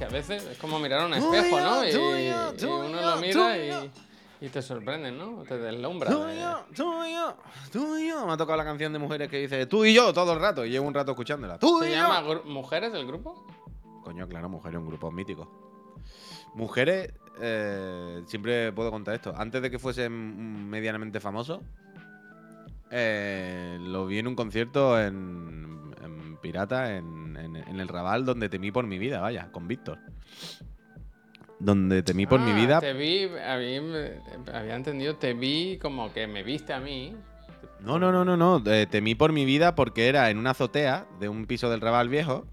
que a veces es como mirar un espejo, ¿no? Y, y uno lo mira y, y te sorprende, ¿no? Te deslumbra. Tú y yo, tú y yo, tú y yo. Me ha tocado la canción de mujeres que dice tú y yo todo el rato. Y llevo un rato escuchándola. Tú ¿Se y llama yo. Mujeres el grupo? Coño, claro, mujeres, un grupo mítico. Mujeres, eh, siempre puedo contar esto. Antes de que fuese medianamente famoso, eh, lo vi en un concierto en, en Pirata, en, en- en el Raval, donde temí por mi vida, vaya, con Víctor. Donde temí por mi Ah, vida. Te vi, a mí me- había entendido, te vi como que me viste a mí. No, no, no, no, no. eh, temí por mi vida porque era en una azotea de un piso del Raval viejo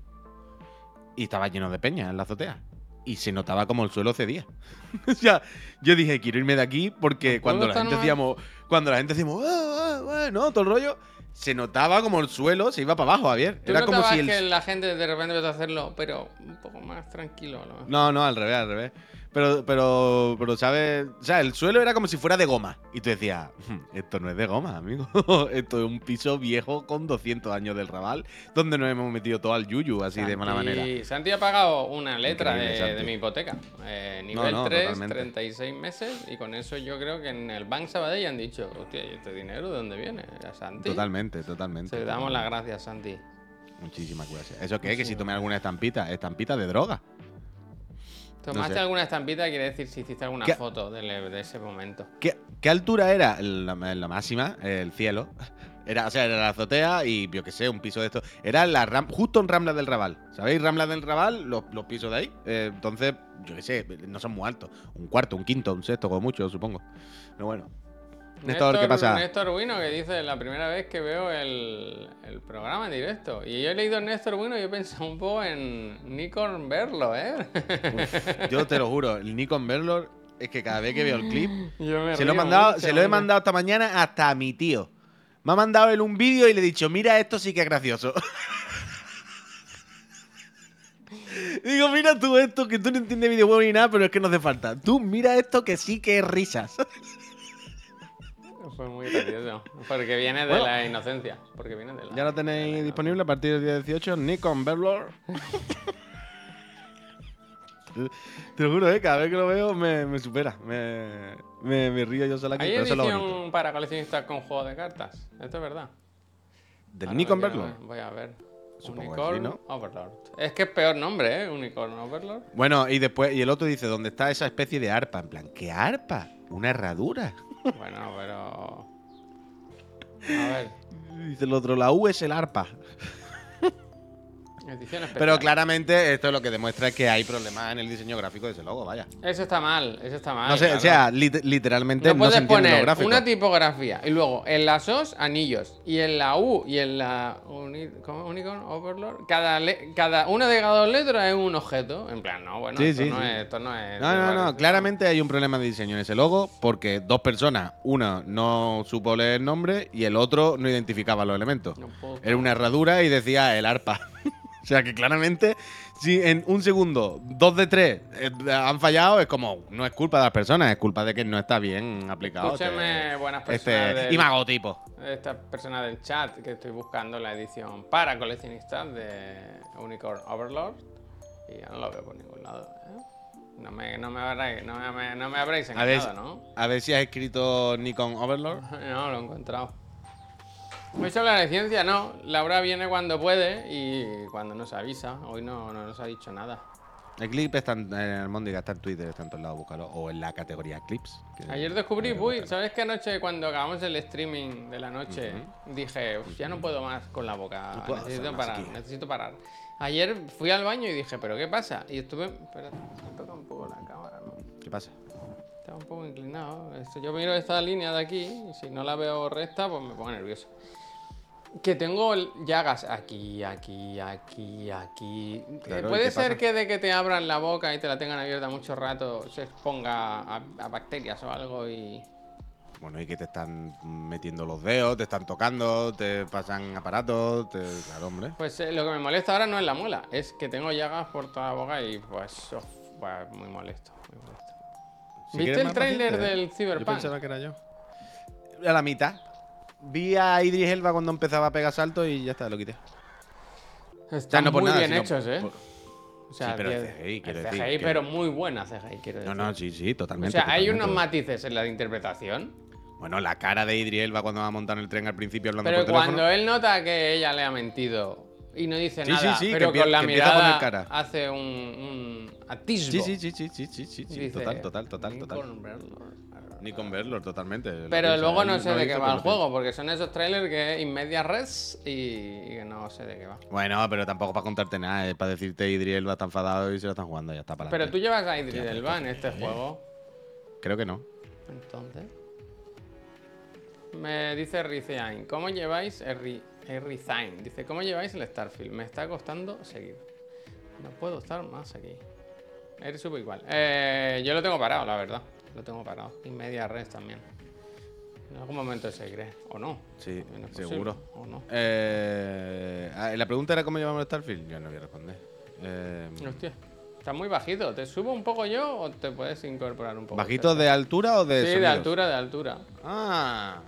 y estaba lleno de peña en la azotea. Y se notaba como el suelo cedía. o sea, yo dije, quiero irme de aquí porque ¿No cuando la gente decíamos, cuando la gente decíamos, "Ah, ah, ah", no, todo el rollo, se notaba como el suelo se iba para abajo, Javier. ¿Tú Era como si el. que la gente de repente empezó a hacerlo, pero un poco más tranquilo? ¿no? No, no, al revés, al revés. Pero, pero, pero, ¿sabes? O sea, el suelo era como si fuera de goma. Y tú decías, "Hmm, esto no es de goma, amigo. esto es un piso viejo con 200 años del Raval, donde nos hemos metido todo al yuyu, así de mala manera. Santi ha pagado una letra de, de mi hipoteca. Eh, nivel no, 3, totalmente. 36 meses. Y con eso yo creo que en el Bank Sabadell han dicho, hostia, ¿y este dinero de dónde viene? A Santi. Totalmente, totalmente. Se le damos las gracias, Santi. Muchísimas gracias. ¿Eso qué? Que si tomé alguna estampita, estampita de droga. ¿Tomaste sé. alguna estampita? Quiere decir si hiciste alguna foto de, de ese momento. ¿Qué, qué altura era la, la máxima? El cielo. Era, o sea, era la azotea y yo qué sé, un piso de esto. Era la ram- justo en Rambla del Raval. ¿Sabéis? Rambla del Raval, los, los pisos de ahí. Eh, entonces, yo qué sé, no son muy altos. Un cuarto, un quinto, un sexto, como mucho, supongo. Pero bueno. Néstor, ¿qué pasa? Néstor que dice la primera vez que veo el, el programa en directo. Y yo he leído Néstor Bueno y he pensado un poco en Nikon verlo, ¿eh? Yo te lo juro, el Nikon Berlor es que cada vez que veo el clip, se lo, he mandado, mucho, se lo he mandado esta mañana hasta a mi tío. Me ha mandado él un vídeo y le he dicho, mira esto sí que es gracioso. Digo, mira tú esto, que tú no entiendes videojuegos ni nada, pero es que no hace falta. Tú mira esto que sí que es risas. Fue muy gracioso. Porque viene de Bueno. la inocencia. Porque viene de la. Ya lo tenéis disponible a partir del día 18, Nikon Berlor. Te lo juro, ¿eh? cada vez que lo veo me, me supera. Me, me, me río yo sola aquí. ¿Hay pero eso es edición para coleccionistas con juego de cartas? Esto es verdad. ¿Del Ahora Nikon Berlor? Voy a ver. Supongo Unicorn sí, ¿no? Overlord. Es que es peor nombre, ¿eh? Unicorn Overlord. Bueno, y después, y el otro dice, ¿dónde está esa especie de arpa? En plan, ¿qué arpa? Una herradura. Bueno, pero. A ver. Dice el otro, la U es el arpa. Pero claramente esto lo que demuestra es que hay problemas en el diseño gráfico de ese logo, vaya. Eso está mal, eso está mal. No sé, claro. o sea, lit- literalmente no no, puedes se entiende lo poner gráfico. una tipografía y luego en las OS anillos y en la U y en la uni- ¿cómo? Unicorn Overlord cada, cada una de cada dos letras es un objeto. En plan, no, bueno, Sí, esto, sí, no sí. Es, esto no es. No, no, no, claramente hay un problema de diseño en ese logo porque dos personas, una no supo leer el nombre y el otro no identificaba los elementos. No Era una herradura y decía el arpa. o sea que claramente, si en un segundo dos de tres eh, han fallado, es como, no es culpa de las personas, es culpa de que no está bien aplicado. Escúchame, buenas personas. este del- imagotipo. Esta persona del chat que estoy buscando la edición para coleccionistas de Unicorn Overlord y ya no lo veo por ningún lado. ¿eh? No me, no me habréis, no me, no me habréis A ver, engañado, ¿no? a ver si has escrito Nikon Overlord. No, lo he encontrado. Se habla de ciencia, no. Laura viene cuando puede y cuando nos avisa. Hoy no, no nos ha dicho nada. El clip está en el Móndiga, está en Twitter, está en todos lados, búscalo. O en la categoría clips. Ayer descubrí, uy, ¿sabes qué anoche cuando acabamos el streaming de la noche? Dije, "Uf, ya no puedo más con la boca. No necesito parar, aquí". necesito parar. Ayer fui al baño y dije, ¿pero qué pasa? Y estuve. Espera, me toca un poco la cámara, ¿no? ¿Qué pasa? Estaba un poco inclinado. Yo miro esta línea de aquí y si no la veo recta, pues me pongo nervioso. Que tengo llagas aquí, aquí, aquí, aquí. Eh, Claro, ¿y Puede ser pasa? que de que te abran la boca y te la tengan abierta mucho rato se exponga a, a bacterias o algo y. Bueno, y que te están metiendo los dedos, te están tocando, te pasan aparatos, te... claro, hombre. Pues eh, lo que me molesta ahora no es la muela, es que tengo llagas por toda la boca y pues. pues, muy molesto, muy molesto. Si ¿Viste el tráiler paciente, del Yo Cyberpunk? pensaba que era yo. A la mitad. Vi a Idris Elba cuando empezaba a pegar saltos y ya está, lo quité. Están no por muy nada, bien hechos, ¿eh? por- O sea, Sí, pero el 10 CGI, quiero el decir CGI, que- pero muy buena CGI, quiero No, decir. no, sí, sí, o totalmente. sea, hay unos matices en la interpretación. Bueno, la cara de Idriel va cuando va a montar el tren al principio hablando Pero por teléfono. cuando él nota que ella le ha mentido y no dice Sí, nada, sí, sí, que pero empie- con la que poner mirada cara. hace un, un atisbo. Sí, sí, sí, sí, sí, sí, sí, sí, Dice, total, total, total, total. Ni con verlo, totalmente. lo Pero luego él no sé de qué va el juego, porque son esos trailers que in media res y, y que no sé de qué va. Bueno, pero tampoco para contarte nada, es para decirte Idriel va tan enfadado y se lo están jugando, ya está para Pero tú llevas a Idris Elba en este juego, Creo que no. entonces. Me dice Rizain, ¿cómo lleváis el Rizain? Dice, ¿cómo lleváis el Starfield? Me está costando seguir. No puedo estar más aquí. Eres subo igual. Eh, yo lo tengo parado, la verdad. Lo tengo parado. Y media res también. En algún momento seguiré. O no. Sí, posible, seguro. O no. Eh, ah, la pregunta era cómo llevamos el Starfield. Yo no voy a responder. Eh, Hostia. Está muy bajito. ¿Te subo un poco yo o te puedes incorporar un poco? ¿Bajito de altura o de Sí, de altura, de altura. Ah,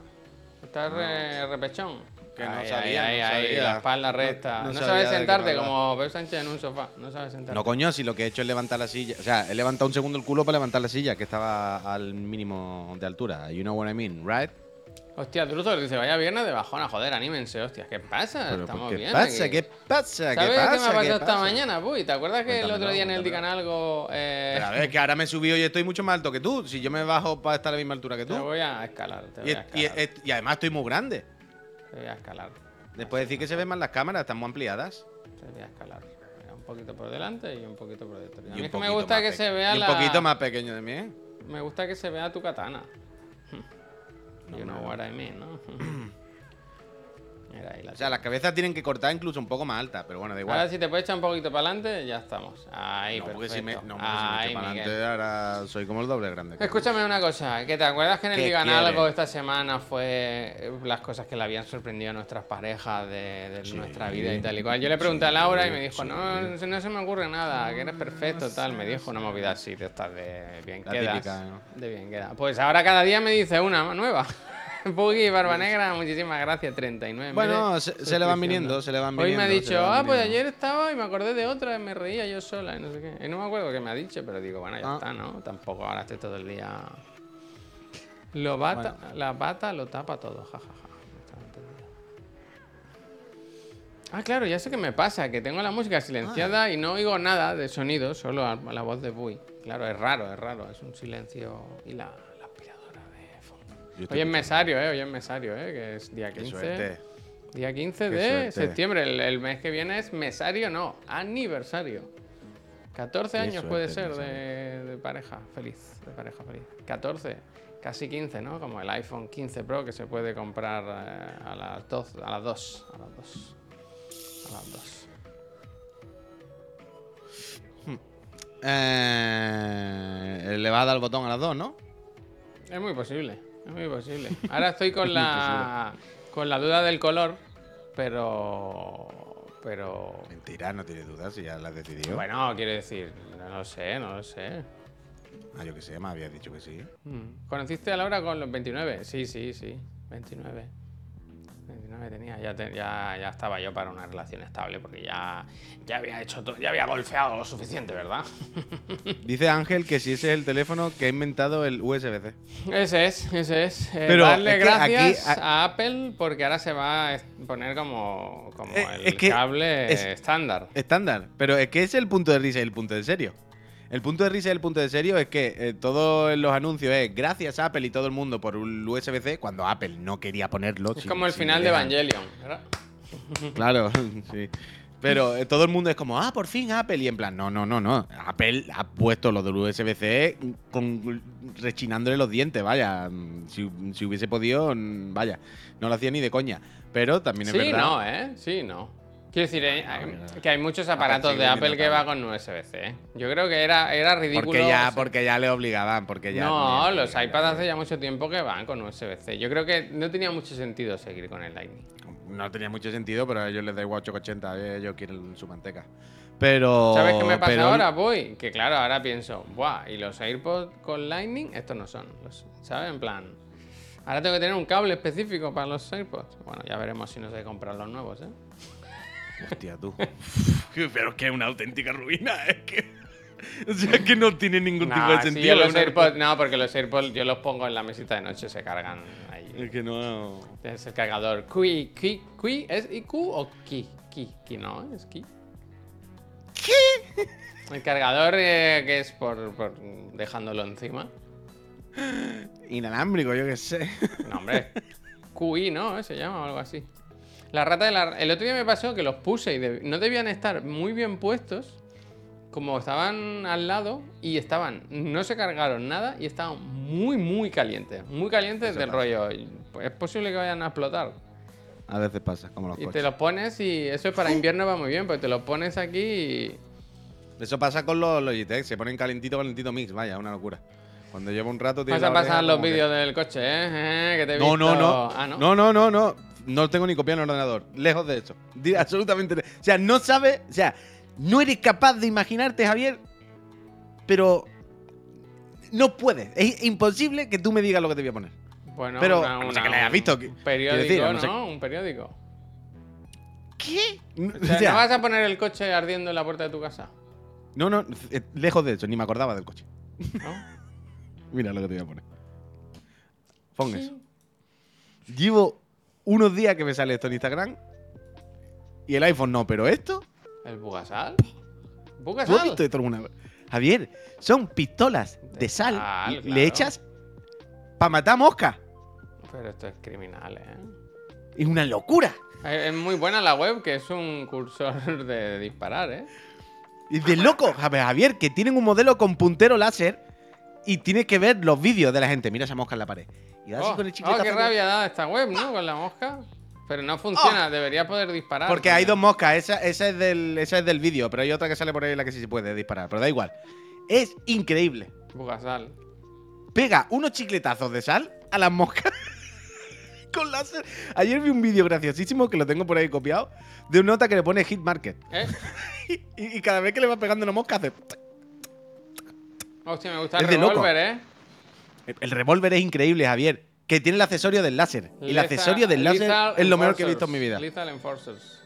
Estás re- repechón. Que no Ahí, sabía, ahí, no ahí, sabía. la espalda recta. no sabes sentarte como Pep Sánchez en un sofá. No sabes sentarte. no coño, si lo que he hecho es levantar la silla. O sea, he levantado un segundo el culo para levantar la silla, que estaba al mínimo de altura. You know what I mean, right? Hostia, Druzor dice, vaya viernes de bajona, joder, anímense, hostia, ¿qué pasa? Pero, Estamos ¿Qué bien. pasa? aquí. ¿Qué pasa? ¿Qué ¿Sabes pasa? qué me ha pasado esta pasa? mañana, Puy? ¿Te acuerdas que el otro día en el cuéntamelo. Dicanalgo eh, Pero a ver, que ahora me he subido y estoy mucho más alto que tú. Si yo me bajo para estar a la misma altura que te tú. voy a escalar, te voy Y, a y- escalar. y además estoy muy grande. Te voy a escalar. Después de decir que se ven más las cámaras, están muy ampliadas. Te voy a escalar. Mira, Un poquito por delante y un poquito por detrás. A Y mí es que me gusta que se vea y la... un poquito más pequeño de mí, ¿eh? Me gusta que se vea tu katana. You know what I mean, ¿no? Mira ahí la O sea, las cabezas tienen que cortar incluso un poco más altas, pero bueno, da igual. Ahora si te puedes echar un poquito para adelante, ya estamos. Ahí, no, porque perfecto. si me, no, porque si me echo para adelante, ahora soy como el doble grande. Escúchame una cosa, que te acuerdas que en el ¿Qué Digan algo esta semana fue eh, las cosas que le habían sorprendido a nuestras parejas de, de Sí. nuestra vida y tal y cual. Yo le pregunté a Laura y me dijo, Sí. no, no se- no se me ocurre nada, que eres perfecto, tal. Me dijo una movida así de estas de bien La quedas. típica, ¿no? De bien queda. Pues ahora cada día me dice una nueva. Puggy Barba Negra, muchísimas gracias, 39. Bueno, se, se le van viniendo, se le van Hoy viniendo. me ha dicho, ah, pues ayer estaba y me acordé de otra y me reía yo sola y no sé qué. Y no me acuerdo qué me ha dicho, pero digo, bueno, ya Ah. está, ¿no? Tampoco ahora estoy todo el día. Lo bata, La bata lo tapa todo, jajaja. Estaba entendido. Ah, claro, ya sé qué me pasa, que tengo la música silenciada Ah. y no oigo nada de sonido, solo a- la voz de Bui. Claro, es raro, es raro, es un silencio. Y la, Hoy es mesario, ¿eh? Hoy es mesario, ¿eh? Que es día Qué 15. suerte. Día 15 Qué de suerte. septiembre. El, el mes que viene es mesario, no, aniversario. 14 Qué años puede suerte, ser de, de pareja feliz. De pareja feliz. 14, casi 15, ¿no? Como el iPhone 15 Pro que se puede comprar eh, a las 2. A las 2. A las 2. A las 2. Eh, le va a dar el botón a las dos, ¿no? Es muy posible. Es muy posible. Ahora estoy con la. con la duda del color, pero. Pero. Mentira, no tiene dudas si ya la has decidido. Bueno, quiero decir, no lo sé, no lo sé. Ah, yo que sé, me habías dicho que sí. Mm. ¿Conociste a Laura con los 29? Sí, sí, sí. 29. 29 tenía. Ya, te- ya, ya estaba yo para una relación estable porque ya, ya había hecho todo, ya había golfeado lo suficiente, ¿verdad? Dice Ángel que si ese es el teléfono que ha inventado el USB-C. ese es, ese es. Eh, Pero darle es gracias aquí- a Apple porque ahora se va a poner como, como Eh, el es que cable es- estándar. Estándar. Pero es que es el punto de risa y el punto de serio. El punto de risa y el punto de serio es que eh, todos los anuncios es gracias a Apple y todo el mundo por un USB-C cuando Apple no quería ponerlo. Es si- como el final de. Evangelion, ¿verdad? Claro, sí. Pero eh, todo el mundo es como, ah, por fin Apple. Y en plan, no, no, no, no. Apple ha puesto lo del USB-C con, rechinándole los dientes, vaya. Mm, Si, si hubiese podido, mm, vaya. No lo hacía ni de coña. Pero también es Sí, verdad. no, ¿eh? Sí, no. Quiero decir, eh, hay- mira. que hay muchos aparatos sigue de Apple que va con USB-C. ¿eh? Yo creo que era, era ridículo. Porque ya, o sea, porque ya le obligaban, porque ya. no, los iPads hace ya mucho tiempo que van con USB-C. Yo creo que no tenía mucho sentido seguir con el Lightning. No tenía mucho sentido, pero a ellos les da igual 880, eh, ellos quieren su manteca. Pero. ¿Sabes qué me pasa pero- ahora? Voy, que claro, ahora pienso, buah, y los AirPods con Lightning, estos no son. Los, ¿Sabes? En plan, ahora tengo que tener un cable específico para los AirPods. Bueno, ya veremos si no sé comprar los nuevos, ¿eh? Hostia, tú. Pero es que es una auténtica ruina, es que. O sea, que no tiene ningún tipo de sí, sentido. los AirPods, no, porque los AirPods yo los pongo en la mesita de noche, se cargan ahí. Es que no. Es el cargador. Qui, qui, qui, ¿es IQ o Ki? Ki, Ki no, es Ki. ¿Qué? El cargador eh, que es por, por dejándolo encima. Inalámbrico, yo qué sé. No, hombre. QI, ¿no? Se llama o algo así. La rata de la... El otro día me pasó que los puse y deb- no debían estar muy bien puestos. Como estaban al lado y estaban... No se cargaron nada y estaban muy, muy calientes. Muy calientes Eso del pasa. rollo. pues es posible que vayan a explotar. A veces pasa, como los Y te los pones y eso para invierno va muy bien, porque te los pones aquí y... Eso pasa con los Logitech, se ponen calentito, calentito mix, vaya, una locura. Cuando lleva un rato Vas a pasar los que- vídeos del coche, ¿eh? Eh, Que te he No, no, visto- no. Ah, ¿no? no, no, no, no. No tengo ni copiado en el ordenador. Lejos de eso. Absolutamente. O sea, no sabes. O sea, no eres capaz de imaginarte, Javier. Pero. No puedes. Es imposible que tú me digas lo que te voy a poner. Bueno, Pero, una- no una- que la hayas un visto, que- Periódico, decir, no Un periódico. ¿Qué? O sea, ¿no vas a poner el coche ardiendo en la puerta de tu casa? no, no, eh, lejos de eso. Ni me acordaba del coche. ¿No? Mira lo que te voy a poner. Pon eso. Llevo unos días que me sale esto en Instagram. Y el iPhone no, pero esto. ¿El Bugasal? ¿Tú has ¿Bugasal? visto esto alguna vez? Javier, son pistolas de sal. sal, Le claro. echas para matar moscas. Pero esto es criminal, ¿eh? Es una locura. Es muy buena la web, que es un cursor de disparar, ¿eh? Es de loco, Javier, que tienen un modelo con puntero láser y tienes que ver los vídeos de la gente. Mira esa mosca en la pared. Y así Oh, con el oh, qué rabia da esta web, ¿no? Con la mosca. Pero no funciona, debería poder disparar. Porque hay dos moscas, esa, esa es del, esa es del vídeo, pero hay otra que sale por ahí la que sí se puede disparar, pero da igual. Es increíble. Bugasal. Pega unos chicletazos de sal a las moscas con láser. Ayer vi un vídeo graciosísimo que lo tengo por ahí copiado de una nota que le pone Hit Market. ¿Eh? Y, y cada vez que le va pegando una mosca hace. Hostia, me gusta el revólver, ¿eh? El, revólver es increíble, Javier. Que tiene el accesorio del láser. Y el Lethal- accesorio del láser es lo mejor que he visto en mi vida. Lethal Enforcers.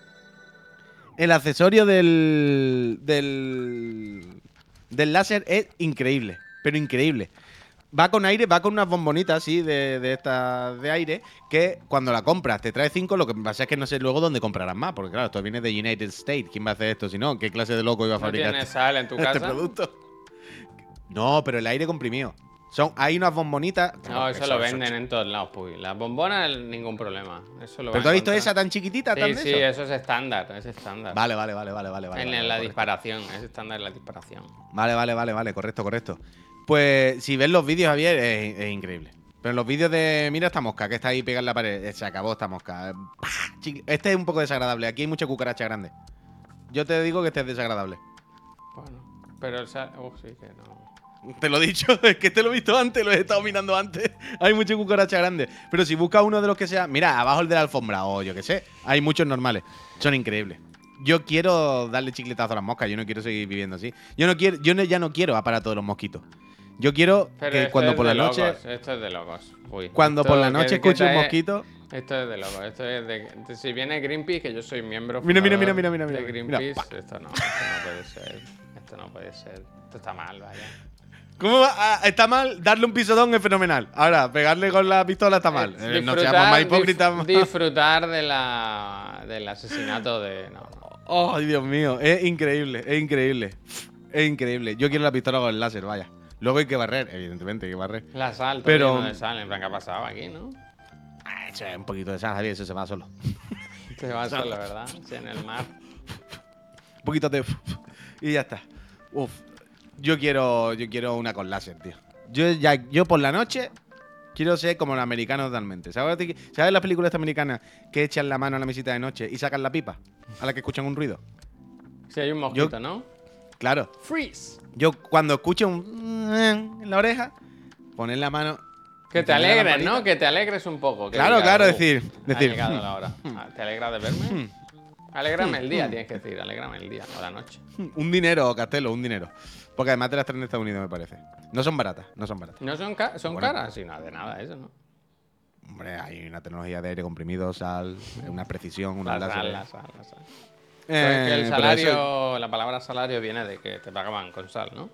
El accesorio del. del. del láser es increíble. Pero increíble. Va con aire, va con unas bombonitas así de, de estas de aire. Que cuando la compras te trae cinco. Lo que pasa es que no sé luego dónde comprarás más. Porque claro, esto viene de United States. ¿Quién va a hacer esto si no? ¿Qué clase de loco iba a ¿No fabricar tienes este, sal en tu este casa? producto? No, pero el aire comprimido. Son, hay unas bombonitas. No, eso lo venden en todos lados, Puy. Las bombonas, ningún problema. Eso lo ¿Pero tú has visto esa tan chiquitita? Sí, tan sí, eso? eso es estándar, es estándar. Vale, vale, vale, vale, vale. vale, en vale, la correcto. disparación, es estándar en la disparación. Vale, vale, vale, vale, correcto, correcto. Pues si ves los vídeos, Javier, es, es increíble. Pero en los vídeos de. Mira esta mosca que está ahí pegada en la pared. eh, Se acabó esta mosca. eh, Este es un poco desagradable. Aquí hay mucha cucaracha grande. Yo te digo que este es desagradable. Bueno, pero el sal... Uf, sí que no. Te lo he dicho, es que te lo he visto antes, lo he estado mirando antes. Hay mucha cucaracha grande. Pero si buscas uno de los que sea. Mira, abajo el de la alfombra, o yo qué sé. Hay muchos normales. Son increíbles. Yo quiero darle chicletazo a las moscas. Yo no quiero seguir viviendo así. Yo no quiero, yo no- ya no quiero aparato de los mosquitos. Yo quiero Pero que cuando es por la noche. locos, esto es de locos. Uy, Cuando por la noche escuche un mosquito. Esto es de locos. Esto es de, de- Si viene Greenpeace, que yo soy miembro. Mira, mira, fundador mira, mira, mira, De mira. Greenpeace, esto no, esto no puede ser. Esto no puede ser. Esto está mal, vaya. ¿Cómo va? Ah, está mal, darle un pisotón es fenomenal. Ahora, pegarle con la pistola está mal. Eh, no seamos más hipócritas. dif- disfrutar de la, del asesinato de. No, no. Ay, Dios mío, es increíble, es increíble. Es increíble. Yo quiero la pistola con el láser, vaya. Luego hay que barrer, evidentemente, hay que barrer. La sal, Pero- de sal. En plan, ¿qué ha pasado aquí, no? Ah, Eso es un poquito de sal, Javier, eso se va solo. Se va solo, ¿verdad? Sí, en el mar. Un poquito de. Y ya está. Uf. Yo quiero, yo quiero una con láser, tío. Yo, ya, yo por la noche quiero ser como el americano totalmente. ¿Sabes, ¿Sabes las películas estas americanas que echan la mano a la mesita de noche y sacan la pipa? A la que escuchan un ruido. Si hay un mosquito, ¿no? Claro. Freeze. Yo cuando escucho un en la oreja, poner la mano. Que te alegres. ¿no? Que te alegres un poco. que Claro, claro, "Uh, decir- decir, Ha llegado "Hmm, la hora. Ah, ¿Te alegra de verme? Alégrame el día, tienes que decir. Alégrame el día o la noche. Un dinero, Castelo, un dinero. Porque además te las traen de Estados Unidos, me parece. No son baratas, no son baratas. ¿No son, ca- son Bueno. caras? Sí, no, de nada, eso, ¿no? Hombre, hay una tecnología de aire comprimido, sal, una precisión, una La sal, la sal, la sal. Sabes que el Eh, salario, eso- la palabra salario viene de que te pagaban con sal, ¿no?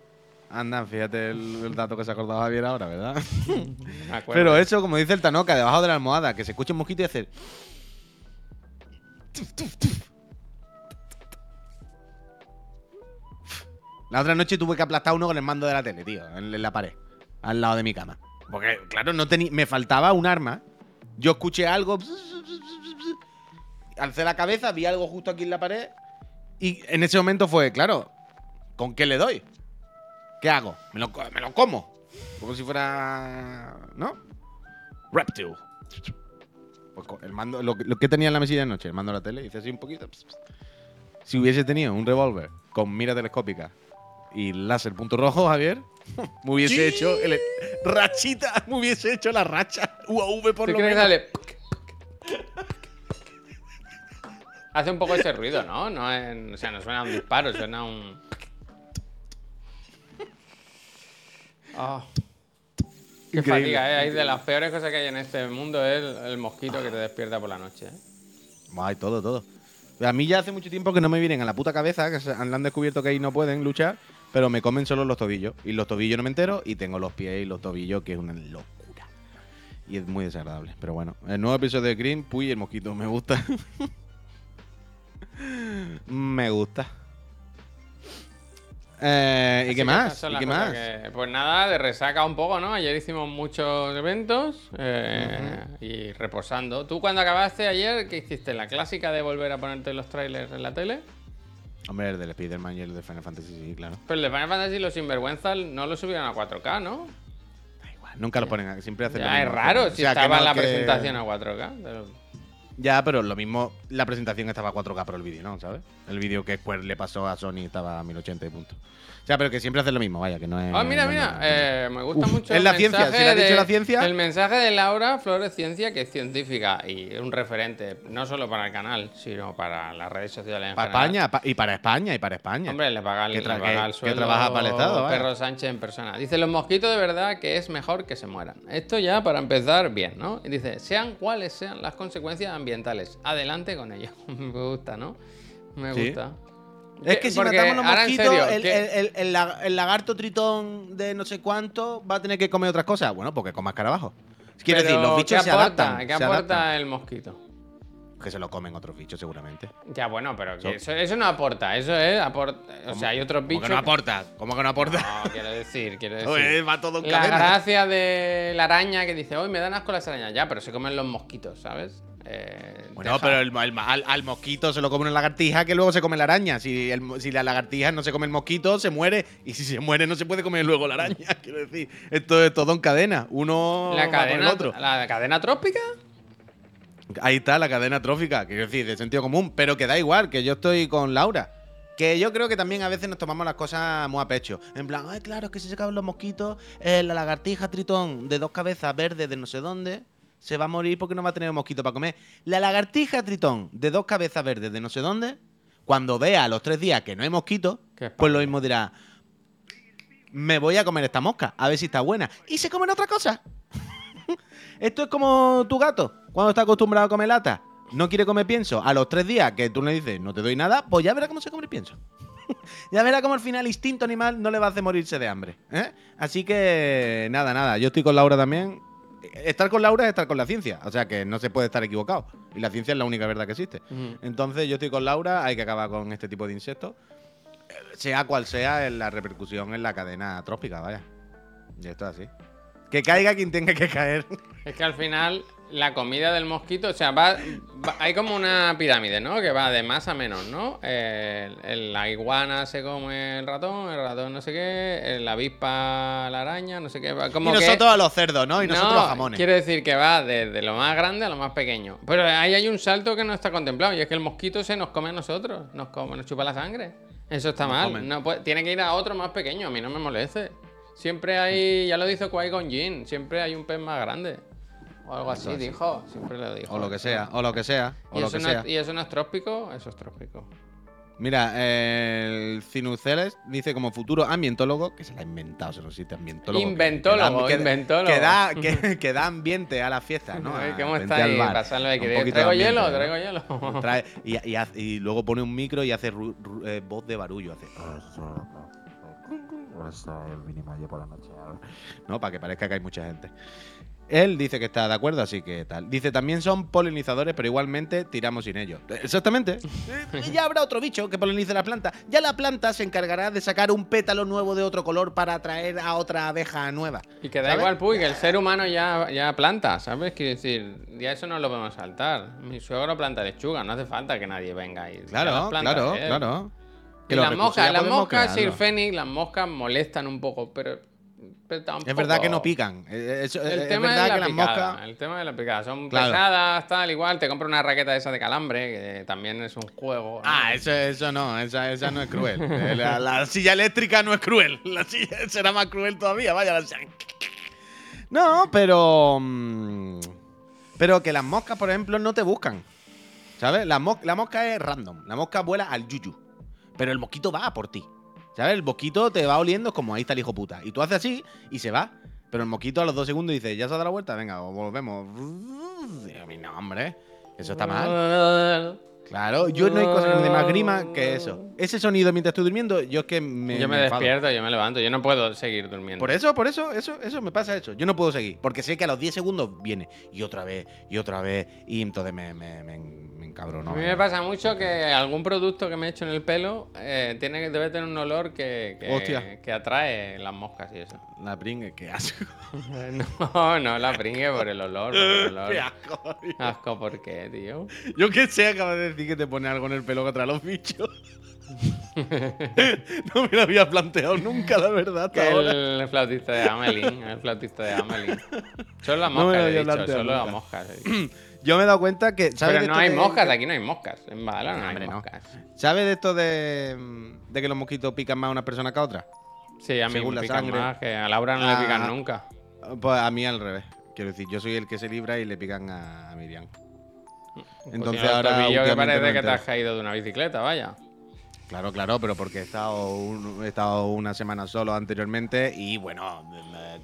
Anda, fíjate el, el dato que se ha acordado Javier ahora, ¿verdad? Pero eso, como dice el Tanoca, debajo de la almohada, que se escuche un mosquito y hacer. La otra noche tuve que aplastar uno con el mando de la tele, tío, en, la pared, al lado de mi cama. Porque, claro, no tenía, me faltaba un arma. Yo escuché algo. Alcé la cabeza, vi algo justo aquí en la pared. Y en ese momento fue, claro, ¿con qué le doy? ¿Qué hago? ¿Me lo, me lo como? Como si fuera. ¿No? Reptil. Pues el mando, lo, que- tenía en la mesilla de noche, el mando de la tele, hice así un poquito. Si hubiese tenido un revólver con mira telescópica y láser punto rojo, Javier, me hubiese hecho. El, rachita, me hubiese hecho la racha. UAV por ¿Tú lo menos. sale? Hace un poco ese ruido, ¿no? no es- o sea, no suena a un disparo, suena a un. Ah. Qué Increíble. fatiga, ¿eh? Hay de las peores cosas que hay en este mundo es el, el mosquito que te despierta por la noche. ¿eh? Ay, todo, todo. A mí ya hace mucho tiempo que no me vienen a la puta cabeza, que han descubierto que ahí no pueden luchar, pero me comen solo los tobillos. Y los tobillos no me entero, y tengo los pies y los tobillos, que es una locura. Y es muy desagradable. Pero bueno, el nuevo episodio de Green, Puy el mosquito, me gusta. me gusta. Eh, ¿Y Así qué más? esas son ¿Y las qué más? que- pues nada, de resaca un poco, ¿no? Ayer hicimos muchos eventos eh, y reposando. ¿Tú cuando acabaste ayer, qué hiciste? ¿La clásica de volver a ponerte los trailers en la tele? Hombre, el del Spider-Man y el de Final Fantasy, sí, claro. Pero el de Final Fantasy los sinvergüenzas no lo subieron a 4K, ¿no? Da igual, nunca lo ponen, a- siempre hacen lo Ya es raro O si sea, que estaba no, la que- presentación a 4K. pero- Ya, pero lo mismo, la presentación estaba a 4K por el vídeo, ¿no? ¿Sabes? El vídeo que después le pasó a Sony estaba a 1080 y punto. O sea, pero que siempre hacen lo mismo, vaya, que no es. Ah, mira, no mira, eh, me gusta Uf, mucho. es el la ciencia, si le ha dicho la ciencia. El mensaje de Laura Flores Ciencia, que es científica y es un referente, no solo para el canal, sino para las redes sociales en Para general. España, pa- y para España, y para España. Hombre, le paga, Que le paga que- el que sueldo trabaja para el Estado, vaya. Perro Sánchez en persona. Dice, los mosquitos de verdad que es mejor que se mueran. Esto ya para empezar bien, ¿no? Y dice, sean cuales sean las consecuencias ambientales, adelante con ello. Me gusta, ¿no? Me Sí. gusta. es que si Porque, matamos los mosquitos, serio, el, ¿qué- el- el- el lag- el lagarto tritón de no sé cuánto va a tener que comer otras cosas. Bueno, porque coma escarabajo. Quiero decir, los bichos ¿qué se aporta? adaptan. ¿Qué se aporta adaptan. el mosquito? Que se lo comen otros bichos, seguramente. Ya, bueno, pero So- eso, eso no aporta, eso es aporta. O sea, hay otros ¿Cómo bichos. que no aporta? ¿Cómo que no aporta? No, quiero decir, quiero decir. Oye, va todo en La cadena. gracia de la araña que dice, hoy me dan asco las arañas. Ya, pero se comen los mosquitos, ¿sabes? Eh, Bueno, deja- pero el- el- al, al mosquito se lo come una lagartija que luego se come la araña. Si, el si la lagartija no se come el mosquito, se muere. Y si se muere, no se puede comer luego la araña. Quiero decir, esto es todo en cadena. Uno la va con el cadena, otro. la cadena trópica. Ahí está la cadena trófica, quiero decir, de sentido común. Pero que da igual, que yo estoy con Laura. Que yo creo que también a veces nos tomamos las cosas muy a pecho. En plan, ay, claro, es que si se acaban los mosquitos, eh, la lagartija tritón de dos cabezas verdes de no sé dónde se va a morir porque no va a tener mosquito para comer. La lagartija tritón de dos cabezas verdes de no sé dónde, cuando vea a los tres días que no hay mosquito, pues lo mismo dirá, me voy a comer esta mosca, a ver si está buena. Y se comen otra cosa. Esto es como tu gato, cuando está acostumbrado a comer lata. No quiere comer pienso. A los tres días que tú le dices, no te doy nada, pues ya verá cómo se come el pienso. ya verá cómo al final instinto animal no le va a hacer morirse de hambre. ¿eh? Así que nada, nada. Yo estoy con Laura también. Estar con Laura es estar con la ciencia. O sea que no se puede estar equivocado. Y la ciencia es la única verdad que existe. Entonces yo estoy con Laura, hay que acabar con este tipo de insectos. eh, Sea cual sea en la repercusión en la cadena trópica, vaya. Y esto es así. Que caiga quien tenga que caer. Es que al final la comida del mosquito, o sea, va, va- hay como una pirámide, ¿no? Que va de más a menos, ¿no? El- el- la iguana se come el ratón, el ratón no sé qué, el- la avispa la araña, no sé qué. va Como y que- nosotros a los cerdos, ¿no? Y nosotros No, los jamones. Quiero decir que va desde lo más grande a lo más pequeño. Pero ahí hay un salto que no está contemplado y es que el mosquito se nos come a nosotros, nos come, nos chupa la sangre. Eso está Nos mal. comen. No puede- tiene que ir a otro más pequeño, a mí no me moleste. Siempre hay, ya lo dice Qui-Gon Jinn, siempre hay un pez más grande. O algo así, dijo. Siempre lo dijo. O lo que sea, o lo que sea, o ¿Y lo eso, que no sea. es, ¿Y eso no es trópico? Eso es trópico. Mira, el Cinuceles dice como futuro ambientólogo, que se la ha inventado, se no existe ambientólogo. Inventólogo, que da, que- inventólogo. Que da, que- que da ambiente a la fiesta, ¿no? Ay, A- ¿Cómo está ahí? bar. Pasarlo de que de traigo ambiente, hielo, ¿no? traigo hielo. Trae- y, y luego pone un micro y hace ru- ru- eh, voz de barullo. Hace. ¿No? Para que parezca que hay mucha gente. Él dice que está de acuerdo, así que tal. Dice también son polinizadores, pero igualmente tiramos sin ellos. Exactamente. Eh, ya habrá otro bicho que polinice la planta. Ya la planta se encargará de sacar un pétalo nuevo de otro color para atraer a otra abeja nueva. Y que da ¿sabes? igual, Puy, que el ser humano ya, ya planta, ¿sabes? Quiero decir, ya eso no lo podemos saltar. Mi suegro planta lechuga, no hace falta que nadie venga y. Claro, planta claro, claro. Y los las moscas, las moscas, Sir. Fénix, las moscas molestan un poco, pero, pero tampoco. Es verdad que no pican. Eh, eso- El es tema verdad es la que las picada, moscas. el tema de la picada. Son Claro. pesadas, tal, igual. Te compro una raqueta esa de calambre, que también es un juego. ¿no? Ah, eso, eso no, esa, esa no es cruel. Eh, La, la silla eléctrica no es cruel. La silla será más cruel todavía, vaya. la No, pero. mm, Pero que las moscas, por ejemplo, no te buscan. ¿Sabes? La, mos- la mosca es random. La mosca vuela al yuyu. Pero el mosquito va a por ti. ¿Sabes? El mosquito te va oliendo como ahí está el hijo puta. Y tú haces así y se va. Pero el mosquito a los dos segundos dice, ¿ya se ha dado la vuelta? Venga, volvemos. Mi nombre. Eso está mal. Claro, yo no hay cosa que me dé más grima que eso. Ese sonido mientras estoy durmiendo, yo es que me. yo me, despierto, yo me levanto, yo no puedo seguir durmiendo. Por eso, por eso, eso, eso me pasa eso. Yo no puedo seguir. Porque sé que a los 10 segundos viene. Y otra vez, y otra vez. Y entonces me, me, me, A mí me pasa mucho que algún producto que me he hecho en el pelo eh, tiene que debe tener un olor que, que, que atrae las moscas y eso. La pringue, qué asco. No, no la pringue por el olor. Por el olor. Qué asco, tío. Asco, ¿por qué, tío? Yo que sé, acabas de decir que te pone algo en el pelo contra los bichos. no me lo había planteado nunca, la verdad. hasta Que ahora. el flautista de Amelin, el flautista de Amelin. Solo las No moscas, he había dicho, planteado solo las moscas. he dicho. Yo me he dado cuenta que. ¿sabes Pero de no hay de- moscas, aquí no hay moscas. En Badalona no, No, hay hombre, no. moscas. ¿Sabes de esto de, de que los mosquitos pican más a una persona que a otra? Sí, a mí Según me la pican sangre. más, que a Laura no Ah. le pican nunca. Pues a mí al revés. Quiero decir, yo soy el que se libra y le pican a, a Miriam. Entonces Pues si no, el ahora tobillo que parece que te has caído de una bicicleta, vaya. Claro, claro, pero porque he estado, un- he estado una semana solo anteriormente y bueno,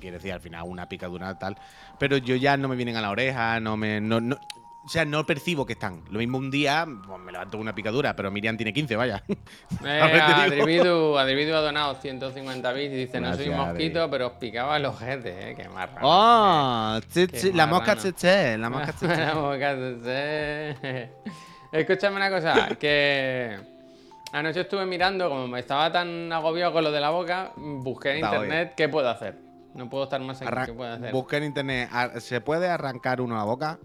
quiero decir, al final una picadura tal. Pero yo ya no me vienen a la oreja, no me. No, no- o sea, no percibo que están. Lo mismo un día, pues, me levanto con una picadura, pero Miriam tiene 15, vaya. Eh. Adribidu, Adribidu ha donado 150 bits y dice, no soy mosquito, Adri. pero os picaba el ojete, eh. Qué marrano. ¡Oh! tsi, Qué tsi, la mosca la mosca tse. La mosca tse. Escúchame una cosa, que anoche estuve mirando, como me estaba tan agobiado con lo de la boca, busqué en Está internet qué puedo hacer. No puedo estar más aquí, Arran- ¿qué puedo hacer? Busca en internet, ¿se puede arrancar uno la boca?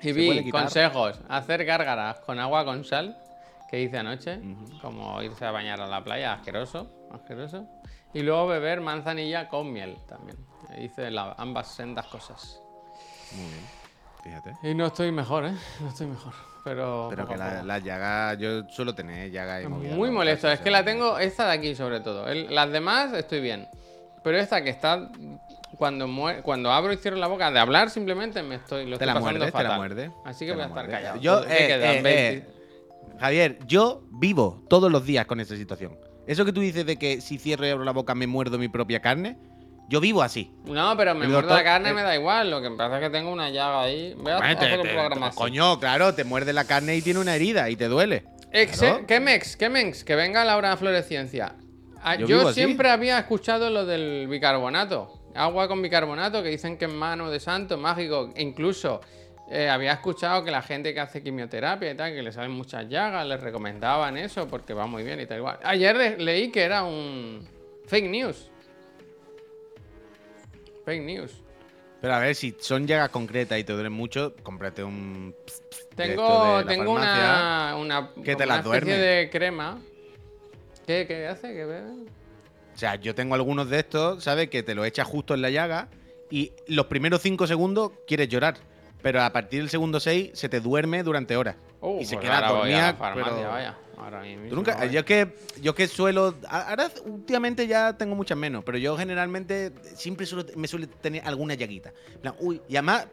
Y ¿Se vi consejos, hacer gárgaras con agua con sal, que hice anoche, como irse a bañar a la playa, asqueroso, asqueroso. Y luego beber manzanilla con miel también. Hice la- ambas sendas cosas. Muy bien, fíjate. Y no estoy mejor, ¿eh? No estoy mejor. Pero, que a la, poco. la llaga, yo suelo tener llaga y movida. Muy molesto, es que la tengo, esta de aquí sobre todo. El- las demás estoy bien. Pero esta que está, cuando, mue- cuando abro y cierro la boca, de hablar simplemente me estoy, lo Te estoy la pasando muerde, te la muerde. Así que voy a estar muerde. callado. Yo, ¿Qué eh, eh, 20. eh, Javier, yo vivo todos los días con esa situación. Eso que tú dices de que si cierro y abro la boca me muerdo mi propia carne, yo vivo así. No, pero me doctor- la carne, eh, me da igual. Lo que pasa es que tengo una llaga ahí. Voy a te- hacer un te- programa así. coño, claro, te muerde la carne y tiene una herida y te duele. Claro. ¿Qué mex? ¿Qué mex? Que venga Laura Floresciencia. Ah, Yo Yo, vivo así. siempre había escuchado lo del bicarbonato. Agua con bicarbonato, que dicen que es mano de santo, mágico. Incluso eh, había escuchado que la gente que hace quimioterapia y tal, que le salen muchas llagas, les recomendaban eso porque va muy bien y tal igual. Ayer le- leí que era un fake news. Fake news. Pero a ver, si son llagas concretas y te duelen mucho, cómprate un. Tengo, de tengo una, una, que te las una especie duerme. de crema. ¿Qué, qué hace? ¿Qué bebe? O sea, yo tengo algunos de estos, ¿sabes? Que te lo echas justo en la llaga y los primeros cinco segundos quieres llorar. Pero a partir del segundo seis se te duerme durante horas. Uh, y se pues queda dormida. pero- vaya. Ahora mismo nunca- yo es que yo que suelo ahora últimamente ya tengo muchas menos, pero yo generalmente siempre suelo- me suele tener alguna llaguita. Plan, uy, y además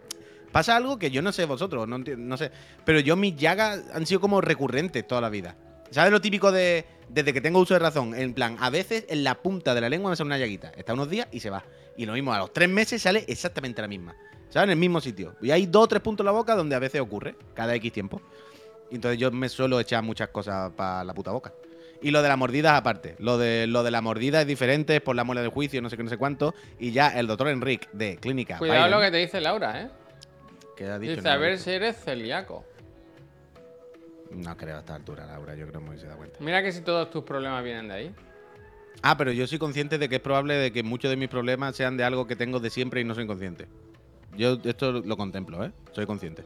pasa algo que yo no sé vosotros, no, no sé, pero yo mis llagas han sido como recurrentes toda la vida. ¿Sabes lo típico de desde que tengo uso de razón? En plan, a veces en la punta de la lengua me sale una llaguita. Está unos días y se va. Y lo mismo, a los tres meses sale exactamente la misma. ¿Sabes? En el mismo sitio. Y hay dos o tres puntos en la boca donde a veces ocurre, cada X tiempo. Y entonces yo me suelo echar muchas cosas para la puta boca. Y lo de la mordida es aparte. Lo de, lo de la mordida es diferente, es por la muela de juicio, no sé qué, no sé cuánto. Y ya el doctor Enrique de Clínica. Cuidado lo que te dice Laura, ¿eh? que ha dicho, Dice, a ver si eres celíaco. No creo a esta altura, Laura. Yo creo que me se da cuenta. Mira que si todos tus problemas vienen de ahí. Ah, pero yo soy consciente de que es probable de que muchos de mis problemas sean de algo que tengo de siempre y no soy consciente. Yo esto lo contemplo, ¿eh? Soy consciente.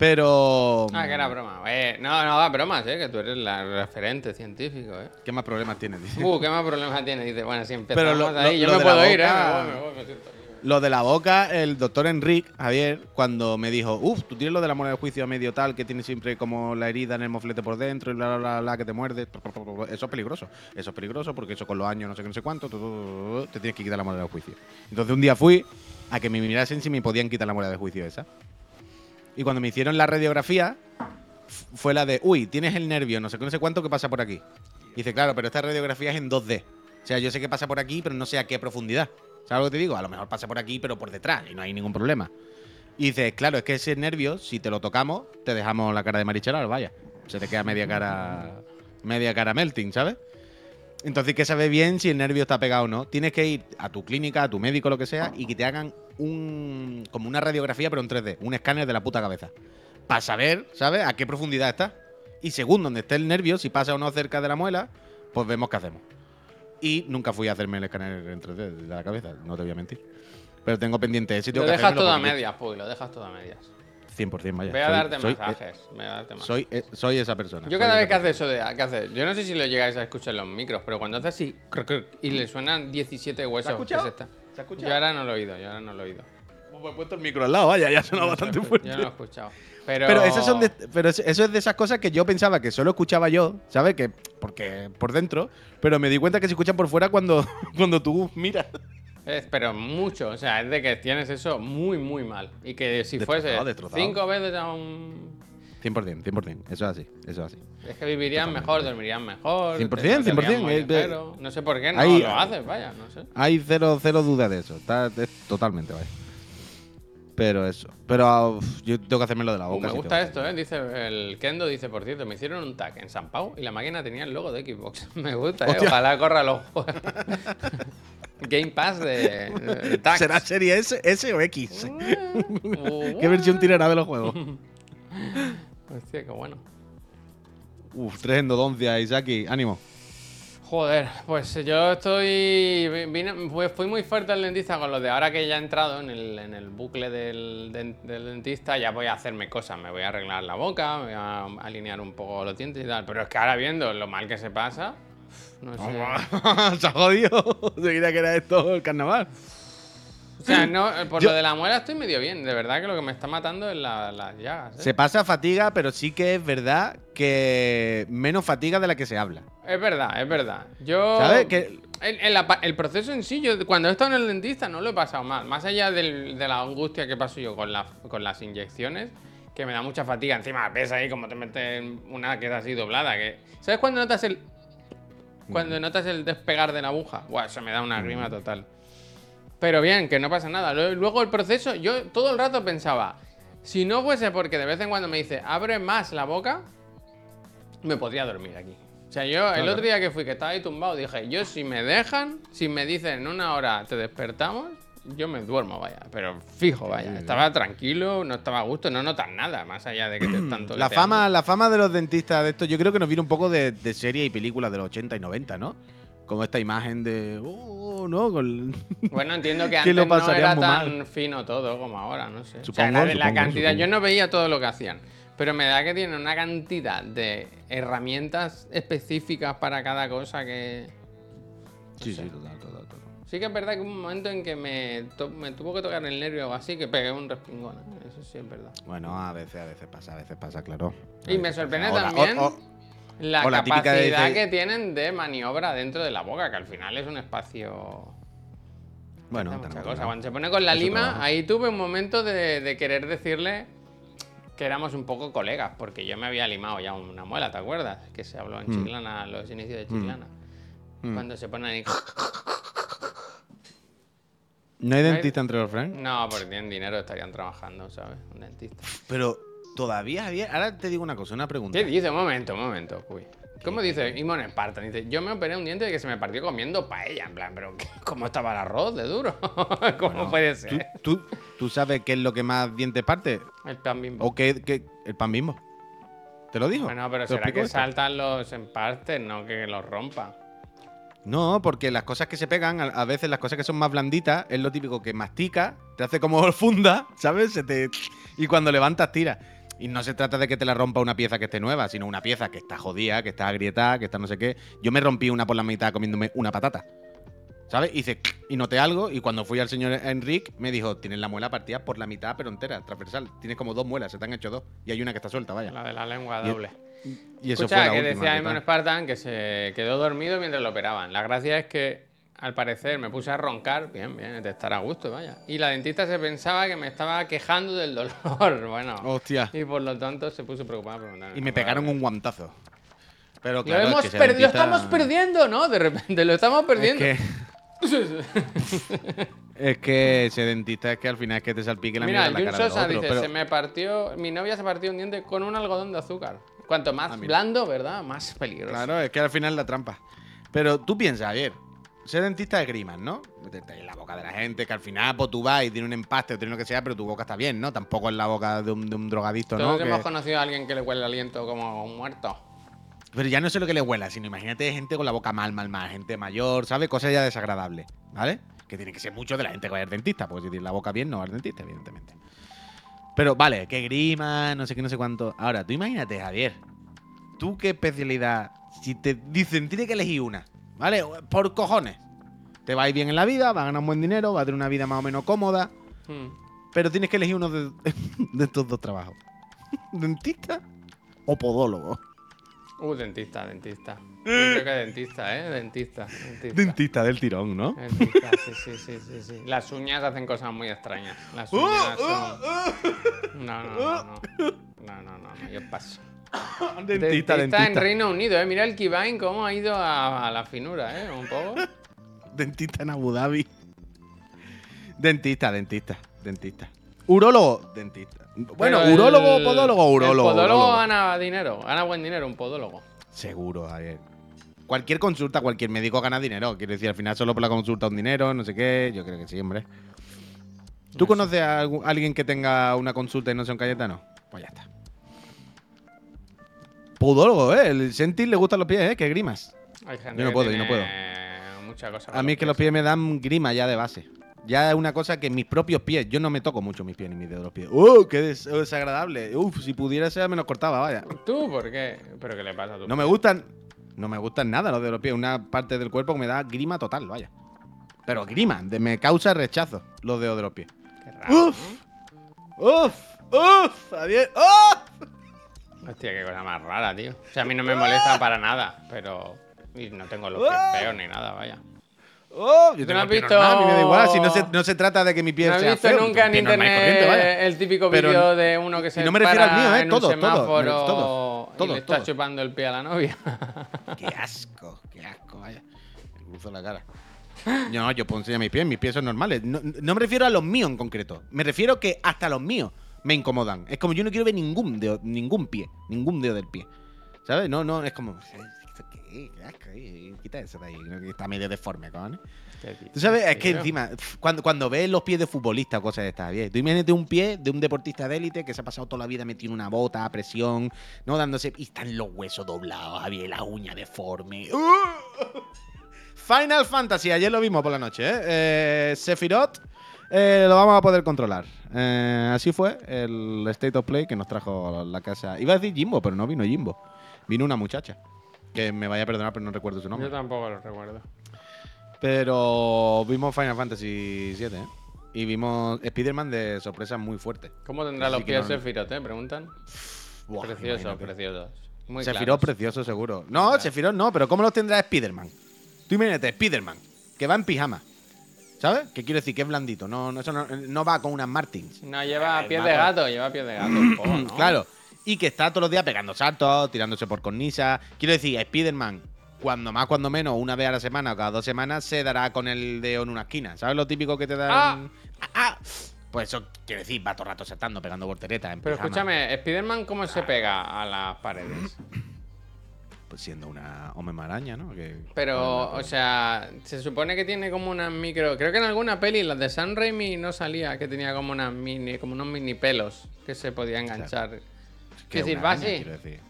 Pero. Ah, que era broma. Eh, no, no hagas bromas, ¿eh? Que tú eres la referente científico, ¿eh? ¿Qué más problemas tienes? Dice. Uh, ¿qué más problemas tiene? Dice, bueno, si empezamos Pero lo- ahí, lo- yo lo me puedo ir, ¿eh? boca- Me voy, me voy, me siento aquí. Lo de la boca, el doctor Enrique, Javier, cuando me dijo, uff, tú tienes lo de la muela de juicio a medio tal, que tiene siempre como la herida en el moflete por dentro y bla, bla, bla, bla, que te muerde. Eso es peligroso. Eso es peligroso porque eso con los años, no sé qué, no sé cuánto, te tienes que quitar la muela de juicio. Entonces un día fui a que me mirasen si me podían quitar la muela de juicio esa. Y cuando me hicieron la radiografía, fue la de, uy, tienes el nervio, no sé no sé cuánto que pasa por aquí. Y dice, claro, pero esta radiografía es en 2D. O sea, yo sé que pasa por aquí, pero no sé a qué profundidad. ¿Sabes lo que te digo? A lo mejor pasa por aquí, pero por detrás, y no hay ningún problema. Y dices, claro, es que ese nervio, si te lo tocamos, te dejamos la cara de Marichalar, vaya. Se te queda media cara. media cara melting, ¿sabes? Entonces hay que saber bien si el nervio está pegado o no. Tienes que ir a tu clínica, a tu médico, lo que sea, y que te hagan un. como una radiografía, pero en 3D, un escáner de la puta cabeza. Para saber, ¿sabes? A qué profundidad está. Y según donde esté el nervio, si pasa o no cerca de la muela, pues vemos qué hacemos. Y nunca fui a hacerme el escáner en 3D de la cabeza, no te voy a mentir. Pero tengo pendiente ese. tengo Lo que dejas todo a medias, Puy, lo dejas todo a medias. 100%, vaya. Voy a Soy- darte soy, masajes. voy a darte eh, masajes. soy, eh, soy esa persona. Yo cada vez que hace persona. eso de. ¿qué hace? Yo no sé si lo llegáis a escuchar en los micros, pero cuando hace así. Y le suenan 17 huesos. escuchado? se ¿Se ha escuchado? Yo ahora no lo he oído, yo ahora no lo he oído. Pues he puesto el micro al lado, vaya, ya suena Yo no bastante lo he escu- fuerte. Yo no lo he escuchado. Pero, Pero, esas son de- pero es- eso es de esas cosas que yo pensaba que solo escuchaba yo, ¿sabes? Que porque por dentro, pero me di cuenta que se escuchan por fuera cuando, cuando tú miras. Es, pero mucho, o sea, es de que tienes eso muy, muy mal. Y que si Destrozado, fuese destrozado. cinco veces a un. 100%, 100%, eso es así, eso es así. Es que vivirían Totalmente. mejor, dormirían mejor. 100%, te sacarían 100%, muy eh, ligero. No sé por qué no lo haces, vaya, no sé. Hay cero, cero duda de eso, está es totalmente, vaya. Pero eso, pero uf, yo tengo que hacerme lo de la Uh, boca. me gusta esto, ¿eh? Dice el Kendo, dice, por cierto, me hicieron un tag en San Pau y la máquina tenía el logo de Xbox. me gusta, ¿eh? Ojalá corra los juegos. Game Pass de, de. ¿Será serie S, S o X? Uh, ¿Qué versión tirará de los juegos? Hostia, qué bueno. Uf, tres endodoncias, Isaki, ánimo. Joder, pues yo estoy. vine- pues fui muy fuerte al dentista con lo de ahora que ya he entrado en el, en el bucle del dentista, ya voy a hacerme cosas. Me voy a arreglar la boca, me voy a alinear un poco los dientes y tal. Pero es que ahora viendo lo mal que se pasa, no sé. Se ha jodido. Se creía que era esto el carnaval. O sea, no, por Yo- lo de la muela estoy medio bien. De verdad que lo que me está matando es la- las llagas. ¿eh? Se pasa fatiga, pero sí que es verdad que menos fatiga de la que se habla. Es verdad, es verdad. Yo. ¿Sabes? Que El, proceso en sí, yo cuando he estado en el dentista no lo he pasado mal. Más allá del- de la angustia que paso yo con, la- con las inyecciones, que me da mucha fatiga. Encima ves ahí como te meten una que es así doblada. Que, ¿Sabes cuando notas el. Cuando notas el despegar de la aguja? Buah, eso me da una grima total. Pero bien, que no pasa nada. Luego el proceso, yo todo el rato pensaba, si no fuese porque de vez en cuando me dice, abre más la boca, me podría dormir aquí. O sea, yo el otro día que fui, que estaba ahí tumbado, dije, yo si me dejan, si me dicen en una hora te despertamos, yo me duermo, vaya. Pero fijo, vaya. Estaba tranquilo, no estaba a gusto, no notas nada, más allá de que te están la toqueteando. fama, la fama de los dentistas de esto, yo creo que nos viene un poco de, de series y películas de los 80 y 90, ¿no? Como esta imagen de. Oh, no, con- Bueno, entiendo que antes lo no era tan mal. fino todo como ahora, no sé. Supongo, o sea, la, la supongo, cantidad, yo no veía todo lo que hacían, pero me da que tienen una cantidad de herramientas específicas para cada cosa que... Sí, sí, total. Sí que es verdad que hubo un momento en que me, tuvo que tocar el nervio o así, que pegué un respingón, ¿eh? eso sí es verdad. Bueno, a veces, a veces pasa, a veces pasa, claro. A Y me sorprende pasa. También o- o- la o la típica de capacidad que tienen de maniobra dentro de la boca, que al final es un espacio... bueno, mucha cosa. Cuando se pone con la lima, ahí tuve un momento de, de querer decirle Que éramos un poco colegas, porque yo me había limado ya una muela, ¿te acuerdas? Que se habló en Mm. Chiclana, los inicios de Chiclana. Cuando se ponen ahí. ¿No hay dentista entre los friends? No, porque tienen dinero, estarían trabajando, ¿sabes? Un dentista. Pero todavía había. Ahora te digo una cosa, una pregunta. ¿Qué dice? Un momento, un momento. Uy. ¿Cómo dice Imon Spartan? Dice, yo me operé un diente de que se me partió comiendo paella. En plan, pero ¿qué? ¿cómo estaba el arroz de duro? ¿Cómo puede ¿Tú, ser? tú, tú sabes qué es lo que más dientes parte? El pan bimbo. ¿O qué, qué- el pan bimbo? ¿Te lo dijo? Bueno, pero ¿Te lo será que esto? saltan los empastes, no que los rompa. No, porque las cosas que se pegan, a, veces las cosas que son más blanditas, es lo típico que mastica, te hace como funda, ¿sabes? Se te... Y cuando levantas, tira. Y no se trata de que te la rompa una pieza que esté nueva, sino una pieza que está jodida, que está agrietada, que está no sé qué. Yo me rompí una por la mitad comiéndome una patata. ¿Sabes? Hice y noté algo y cuando fui al señor Enrique me dijo, tienes la muela partida por la mitad pero entera, transversal. Tienes como dos muelas, se te han hecho dos. Y hay una que está suelta, vaya. La de la lengua doble. Y eso Escucha, fue la que última, decía ¿qué Imon tal? Spartan que se quedó dormido mientras lo operaban. La gracia es que, al parecer, me puse a roncar. Bien, bien, de estar a gusto, vaya. Y la dentista se pensaba que me estaba quejando del dolor. bueno. Hostia. Y por lo tanto se puso preocupada por. Y me pegaron un guantazo. Pero Lo claro, es hemos que ese perdido, lo dentista- estamos perdiendo, ¿no? De repente, lo estamos perdiendo. Es que, es que ese dentista es que al final es que te salpique la Mira, mierda en la cara Sosa dice, pero- se me partió, mi novia se partió un diente con un algodón de azúcar. Cuanto más Ah, blando, ¿verdad? Más peligroso. Claro, es que al final la trampa. Pero tú piensas, ayer, ser dentista es grimas, ¿no? Meterte en la boca de la gente, que al final pues, tú vas y tiene un empaste o tiene lo que sea, pero tu boca está bien, ¿no? Tampoco es la boca de un, de un drogadicto, ¿no? Todos Que- hemos conocido a alguien que le huele el aliento como un muerto. Pero ya no sé lo que le huela, sino imagínate gente con la boca mal, mal, mal, gente mayor, ¿sabes? Cosas ya desagradables, ¿vale? Que tiene que ser mucho de la gente que va al dentista, porque si tiene la boca bien, no va al dentista, evidentemente. Pero vale, que grima, no sé qué, no sé cuánto. Ahora, tú imagínate, Javier, tú qué especialidad, si te dicen, tiene que elegir una, ¿vale? Por cojones. Te va a ir bien en la vida, va a ganar un buen dinero, va a tener una vida más o menos cómoda, Hmm. pero tienes que elegir uno de, de estos dos trabajos. ¿Dentista o podólogo? Uh, dentista, dentista. Yo creo que dentista, ¿eh? Dentista, dentista. Dentista del tirón, ¿no? Dentista, sí, sí, sí, sí, sí. Las uñas hacen cosas muy extrañas. Las uñas son... No, no, no, no. No, no, no, no, yo paso. Dentista, Dentista en dentista. Reino Unido, ¿eh? Mira el Kivine cómo ha ido a, a la finura, ¿eh? Un poco. Dentista en Abu Dhabi. Dentista, dentista, dentista. Urólogo, dentista. Bueno, el- urólogo, podólogo, urólogo. El podólogo urólogo. gana dinero, gana buen dinero, un podólogo. Seguro, Javier. Cualquier consulta, cualquier médico gana dinero. Quiero decir, al final solo por la consulta un dinero, no sé qué. Yo creo que sí, hombre. ¿Tú conoces a algu- alguien que tenga una consulta y no sea un Cayetano? Pues ya está. Podólogo, ¿eh? El Sentil le gustan los pies, ¿eh? Que grimas. Hay gente Yo no puedo, yo no cosa A mí es que los pies me dan grima ya de base. Ya es una cosa que mis propios pies, yo no me toco mucho mis pies ni mis dedos de los pies. ¡Uh! ¡Qué des- desagradable! Uf, si pudiera ser me los cortaba, vaya. ¿Tú por qué? ¿Pero qué le pasa a tu No me gustan, no me gustan nada los de los pies. Una parte del cuerpo que me da grima total, vaya. Pero grima, de- me causa rechazo los dedos de los pies. Qué raro, Uf. ¡Uf! ¡Uf! ¡Adiós! ¡Uf! Hostia, qué cosa más rara, tío. O sea, a mí no me molesta para nada, pero... Y no tengo los pies feos ni nada, vaya. ¡Oh! Yo ¿Tú tengo no has visto- normal, a mí me da igual. Si no se, no se trata de que mi pie ¿No has sea visto feo, nunca en internet el típico vídeo de uno que se no me refiero al mío, ¿eh? en Todo, un todo, todo, y todo, le está chupando el pie a la novia? Qué asco, qué asco, vaya. Me cruzo la cara. No, yo puedo enseñar mis pies, mis pies son normales. No, no me refiero a los míos en concreto. Me refiero que hasta los míos me incomodan. Es como yo no quiero ver ningún dedo, ningún pie, ningún dedo del pie. ¿Sabes? No, no, es como. ¿Esto qué? Qué asco, eh, Quita eso de ahí, creo que está medio deforme, cabrón. Tú sabes, es que encima, cuando, cuando ves los pies de futbolista o cosas de estas, bien. Tú imagínate un pie de un deportista de élite que se ha pasado toda la vida metido en una bota a presión, ¿no? Dándose. Y están los huesos doblados, Javier, la uña deforme. ¡Uh! Final Fantasy, ayer lo vimos por la noche, ¿eh? eh Sephiroth eh, lo vamos a poder controlar. Eh, así fue el State of Play que nos trajo la casa. Iba a decir Jimbo, pero no vino Jimbo. Vino una muchacha. Que me vaya a perdonar, pero no recuerdo su nombre. Yo tampoco lo recuerdo. Pero vimos Final Fantasy VII, ¿eh? Y vimos Spider-Man de sorpresa muy fuerte. ¿Cómo tendrá Así los pies no- Sephiroth, eh? Preguntan. Buah, preciosos, imagínate. preciosos. Muy Sephiroth precioso, seguro. No, claro. Sephiroth no, pero ¿cómo los tendrá Spider-Man? Tú imagínate, Spider-Man, que va en pijama. ¿Sabes? ¿Qué quiero decir? Que es blandito. No, no, eso no, no va con unas Martins. No, lleva El pies de gato, lleva pies de gato un poco, ¿no? Claro. Y que está todos los días pegando saltos, tirándose por cornisa. Quiero decir, Spider-Man, cuando más, cuando menos, una vez a la semana o cada dos semanas, se dará con el dedo en una esquina. ¿Sabes lo típico que te dan? Ah. Ah, ah. Pues eso quiere decir, va todo el rato saltando, pegando volteretas. En Pero pijama. escúchame, ¿Spider-Man cómo se pega a las paredes? Pues siendo una hombre maraña, ¿no? Que- Pero, o sea, se supone que tiene como unas micro. Creo que en alguna peli, las de San Raimi, no salía que tenía como unas mini, como unos mini pelos que se podía enganchar. Que Es decir, una va araña, así.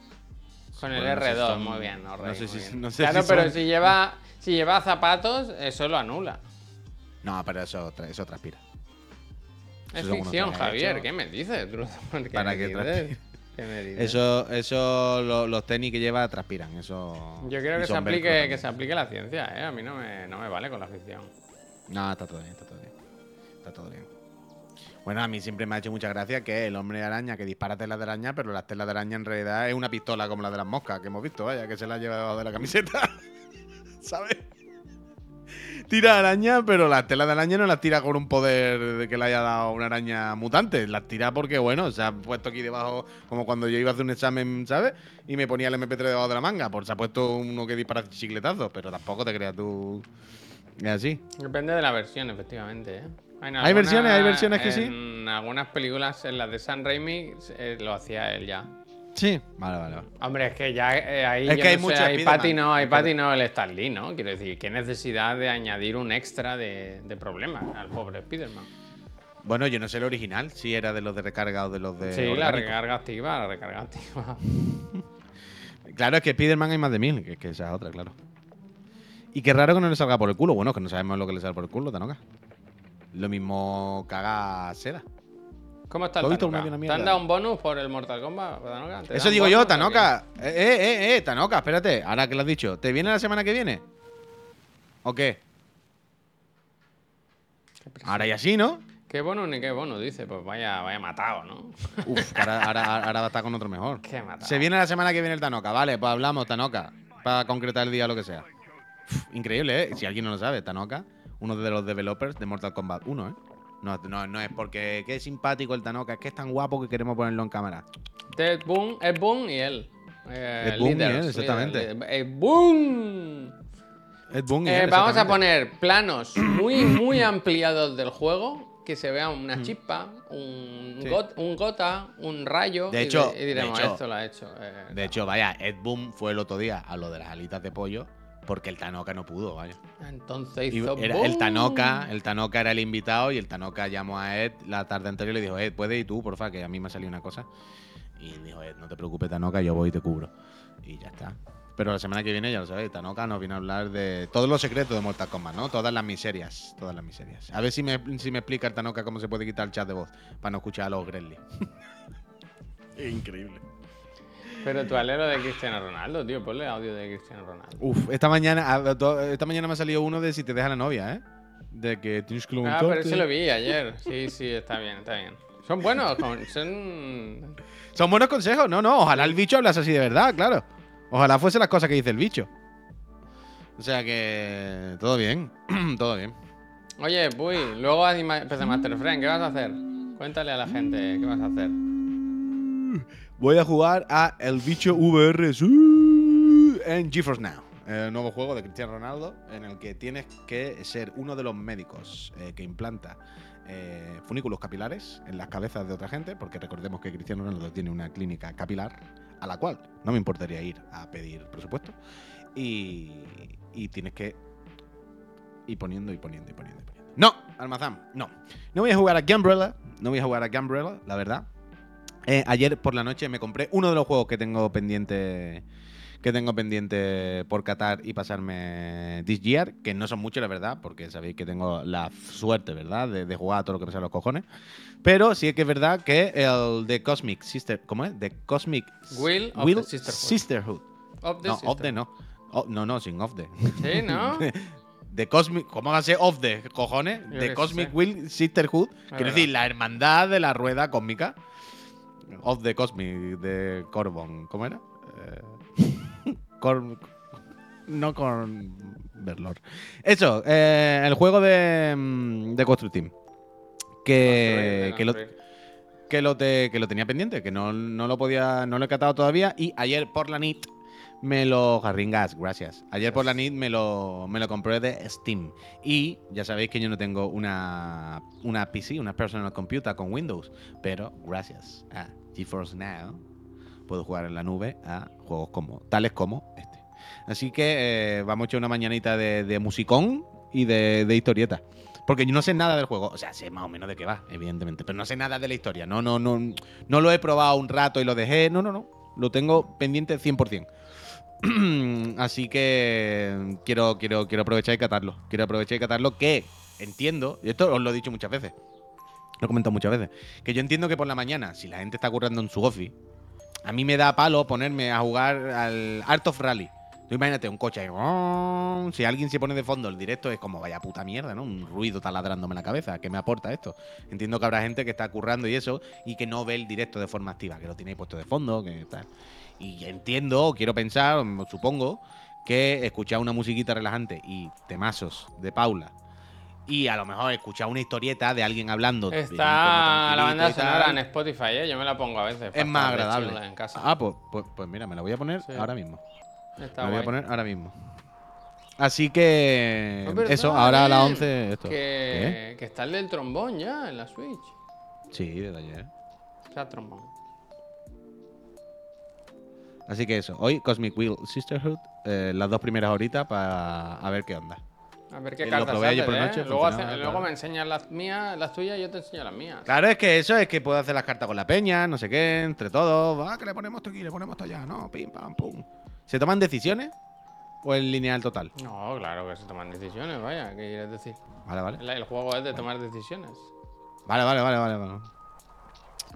Con el Bueno, no sé si R2, son- muy bien, no, no Rey, sé si- bien. no sé Claro, si pero si lleva, si lleva zapatos, eso lo anula. No, pero eso, eso transpira. Es Eso ficción, trajes Javier, ¿qué me dices? ¿Qué para me que dices? transpire. ¿Qué me dices? Eso, eso lo- los tenis que lleva transpiran. Eso. Yo creo que se, aplique, que se aplique la ciencia, ¿eh? A mí no me, no me vale con la ficción. No, está todo bien, está todo bien. Está todo bien. Bueno, a mí siempre me ha hecho mucha gracia que el hombre araña que dispara telas de araña, pero las telas de araña en realidad es una pistola como la de las moscas que hemos visto, vaya, que se la lleva debajo de la camiseta. ¿Sabes? Tira araña, pero las telas de araña no las tira con un poder de que le haya dado una araña mutante. Las tira porque, bueno, se ha puesto aquí debajo, como cuando yo iba a hacer un examen, ¿sabes? Y me ponía el MP3 debajo de la manga. Por se ha puesto uno que dispara chicletazos, pero tampoco te creas tú. Es así. Depende de la versión, efectivamente, ¿eh? ¿Hay versiones? ¿Hay versiones que sí? En algunas películas, en las de San Raimi, eh, lo hacía él ya. Sí. Vale, vale, vale. Hombre, es que ya eh, ahí Es que hay no sé, hay. Patty no, hay Patty no el Stan Lee, ¿no? Quiero decir, qué necesidad de añadir un extra de, de problemas al pobre Spiderman. Bueno, yo no sé el original, si era de los de recarga o de los de. sí, la recarga activa, la recarga activa. Claro, es que Spider-Man hay más de mil, que, que esa es otra, claro. Y qué raro que no le salga por el culo. Bueno, que no sabemos lo que le sale por el culo, Tanoka. Lo mismo caga seda. ¿Cómo está ¿Tú el Tanoka? ¿Te han dado un bonus por el Mortal Kombat, Eso digo yo? Tanoka. Eh, eh, eh, eh, Tanoka, espérate. Ahora que lo has dicho. ¿Te viene la semana que viene? ¿O qué? Ahora y así, ¿no? ¿Qué bonus ni qué bonus? Dice, pues vaya, vaya matado, ¿no? Uf, ahora, ahora, ahora va a estar con otro mejor. Qué matado. Se viene la semana que viene el Tanoka, vale, pues hablamos, Tanoka, para concretar el día lo que sea. Uf, increíble, ¿eh? Si alguien no lo sabe, Tanoka, uno de los developers de Mortal Kombat 1, ¿eh? No, no, no es porque que es simpático el Tanoka, es que es tan guapo que queremos ponerlo en cámara. Ted Boon, Ed Boon y él. Eh, Ed Boon y él, exactamente. Ed Boon. Ed Boon y Eh, él, vamos a poner planos muy, muy ampliados del juego. Que se vea una chispa, un, Mm. Sí. got- un gota, un rayo. De y hecho- y diremos, de hecho- esto lo ha hecho. eh, De hecho, vaya, Ed Boon fue el otro día a lo de las alitas de pollo porque el Tanoka no pudo, vaya. entonces Y hizo. era el. Tanoka, el Tanoka era el invitado y el Tanoka llamó a Ed la tarde anterior y le dijo, Ed, ¿puedes ir tú, porfa? Que a mí me ha salido una cosa. Y dijo, Ed, no te preocupes, Tanoka, yo voy y te cubro. Y ya está. Pero la semana que viene, ya lo sabéis, Tanoka nos viene a hablar de todos los secretos de Mortal Kombat, ¿no? Todas las miserias, todas las miserias. A ver si me, si me explica el Tanoka cómo se puede quitar el chat de voz para no escuchar a los Gremlins. increíble. Pero tu alero de Cristiano Ronaldo, tío. Ponle audio de Cristiano Ronaldo. Uf, esta mañana, ah, esta mañana me ha salido uno de si te deja la novia, ¿eh? De que tienes que Ah, pero ese lo vi ayer. Sí, sí, está bien, está bien. Son buenos, son. Son buenos consejos, no, no. Ojalá el bicho hablase así de verdad, claro. Ojalá fuese las cosas que dice el bicho. O sea que. Todo bien, todo bien. Oye, Puy, luego anima- empieza Master Friend, ¿qué vas a hacer? Cuéntale a la gente qué vas a hacer. Voy a jugar a El Bicho VR en GeForce Now. El nuevo juego de Cristiano Ronaldo en el que tienes que ser uno de los médicos eh, que implanta eh, funículos capilares en las cabezas de otra gente, porque recordemos que Cristiano Ronaldo tiene una clínica capilar a la cual no me importaría ir a pedir presupuesto. Y, y tienes que ir poniendo y poniendo y poniendo y poniendo. No, Almazán, no. No voy a jugar a Gambrella, no voy a jugar a Gambrella, la verdad. Eh, ayer por la noche me compré uno de los juegos que tengo pendiente que tengo pendiente por Qatar y pasarme this year, que no son muchos, la verdad, porque sabéis que tengo la suerte, ¿verdad?, de, de jugar a todo lo que me sale los cojones. Pero sí que es verdad que el de Cosmic Sister, ¿cómo es? The Cosmic Will of Will the Sisterhood. Sisterhood. Of the No, of the no. Oh, no, no, sin of the. Sí, ¿no? The Cosmic, ¿cómo va a ser of the, cojones? The Cosmic sé. Will Sisterhood. Quiero decir, la hermandad de la rueda cósmica. Of the Cosmic, de Corbon. ¿Cómo era? Eh, Cor- no con. Verlor. Eso, eh, el juego de, mm, de Construct Team. Que, Construir, que, lo, que, lo te- que lo tenía pendiente, que no, no lo podía, no lo he catado todavía. Y ayer por la nit me lo. Jarringas, gracias. Ayer por la nit me lo, me lo compré de Steam. Y ya sabéis que yo no tengo una, una PC, una personal computer con Windows. Pero gracias a GeForce Now puedo jugar en la nube a juegos como, tales como este. Así que eh, vamos a echar una mañanita de, de musicón y de, de historieta. Porque yo no sé nada del juego. O sea, sé más o menos de qué va, evidentemente. Pero no sé nada de la historia. No, no, no, no lo he probado un rato y lo dejé. No, no, no. Lo tengo pendiente 100%. Así que quiero, quiero, quiero aprovechar y catarlo. Quiero aprovechar y catarlo que entiendo, y esto os lo he dicho muchas veces, lo he comentado muchas veces, que yo entiendo que por la mañana, si la gente está currando en su office, a mí me da palo ponerme a jugar al Art of Rally. Tú imagínate un coche ahí. ¡rom! Si alguien se pone de fondo el directo es como vaya puta mierda, ¿no? Un ruido taladrándome la cabeza. ¿Qué me aporta esto? Entiendo que habrá gente que está currando y eso y que no ve el directo de forma activa, que lo tiene ahí puesto de fondo, que tal. Y entiendo, quiero pensar, supongo, que escuchar una musiquita relajante y temazos de Paula y a lo mejor escuchar una historieta de alguien hablando. Está la banda sonora en Spotify, ¿eh? Yo me la pongo a veces. es más agradable. En casa. Ah, pues, pues, pues mira, me la voy a poner Sí. ahora mismo. Está me la voy a poner ahora mismo. Así que eso, ahora a las ¿eh? 11 esto. ¿Qué? Que, que está el del trombón ya en la Switch. Sí, desde ayer. O sea, trombón. Así que eso, hoy Cosmic Wheel Sisterhood, eh, las dos primeras horitas para a ver qué onda. A ver qué Eh, lo cartas probé por ¿eh? noche, Luego, claro. me enseñas las mías, las tuyas y yo te enseño las mías. Claro, es que eso es que puedo hacer las cartas con la peña, no sé qué, entre todos. Va, que le ponemos esto aquí, le ponemos esto allá, no, pim, pam, pum. ¿Se toman decisiones? ¿O en lineal total? No, claro que se toman decisiones, vaya, ¿qué quieres decir? Vale, vale. El, el juego es de tomar decisiones. Vale, vale, vale, vale, vale.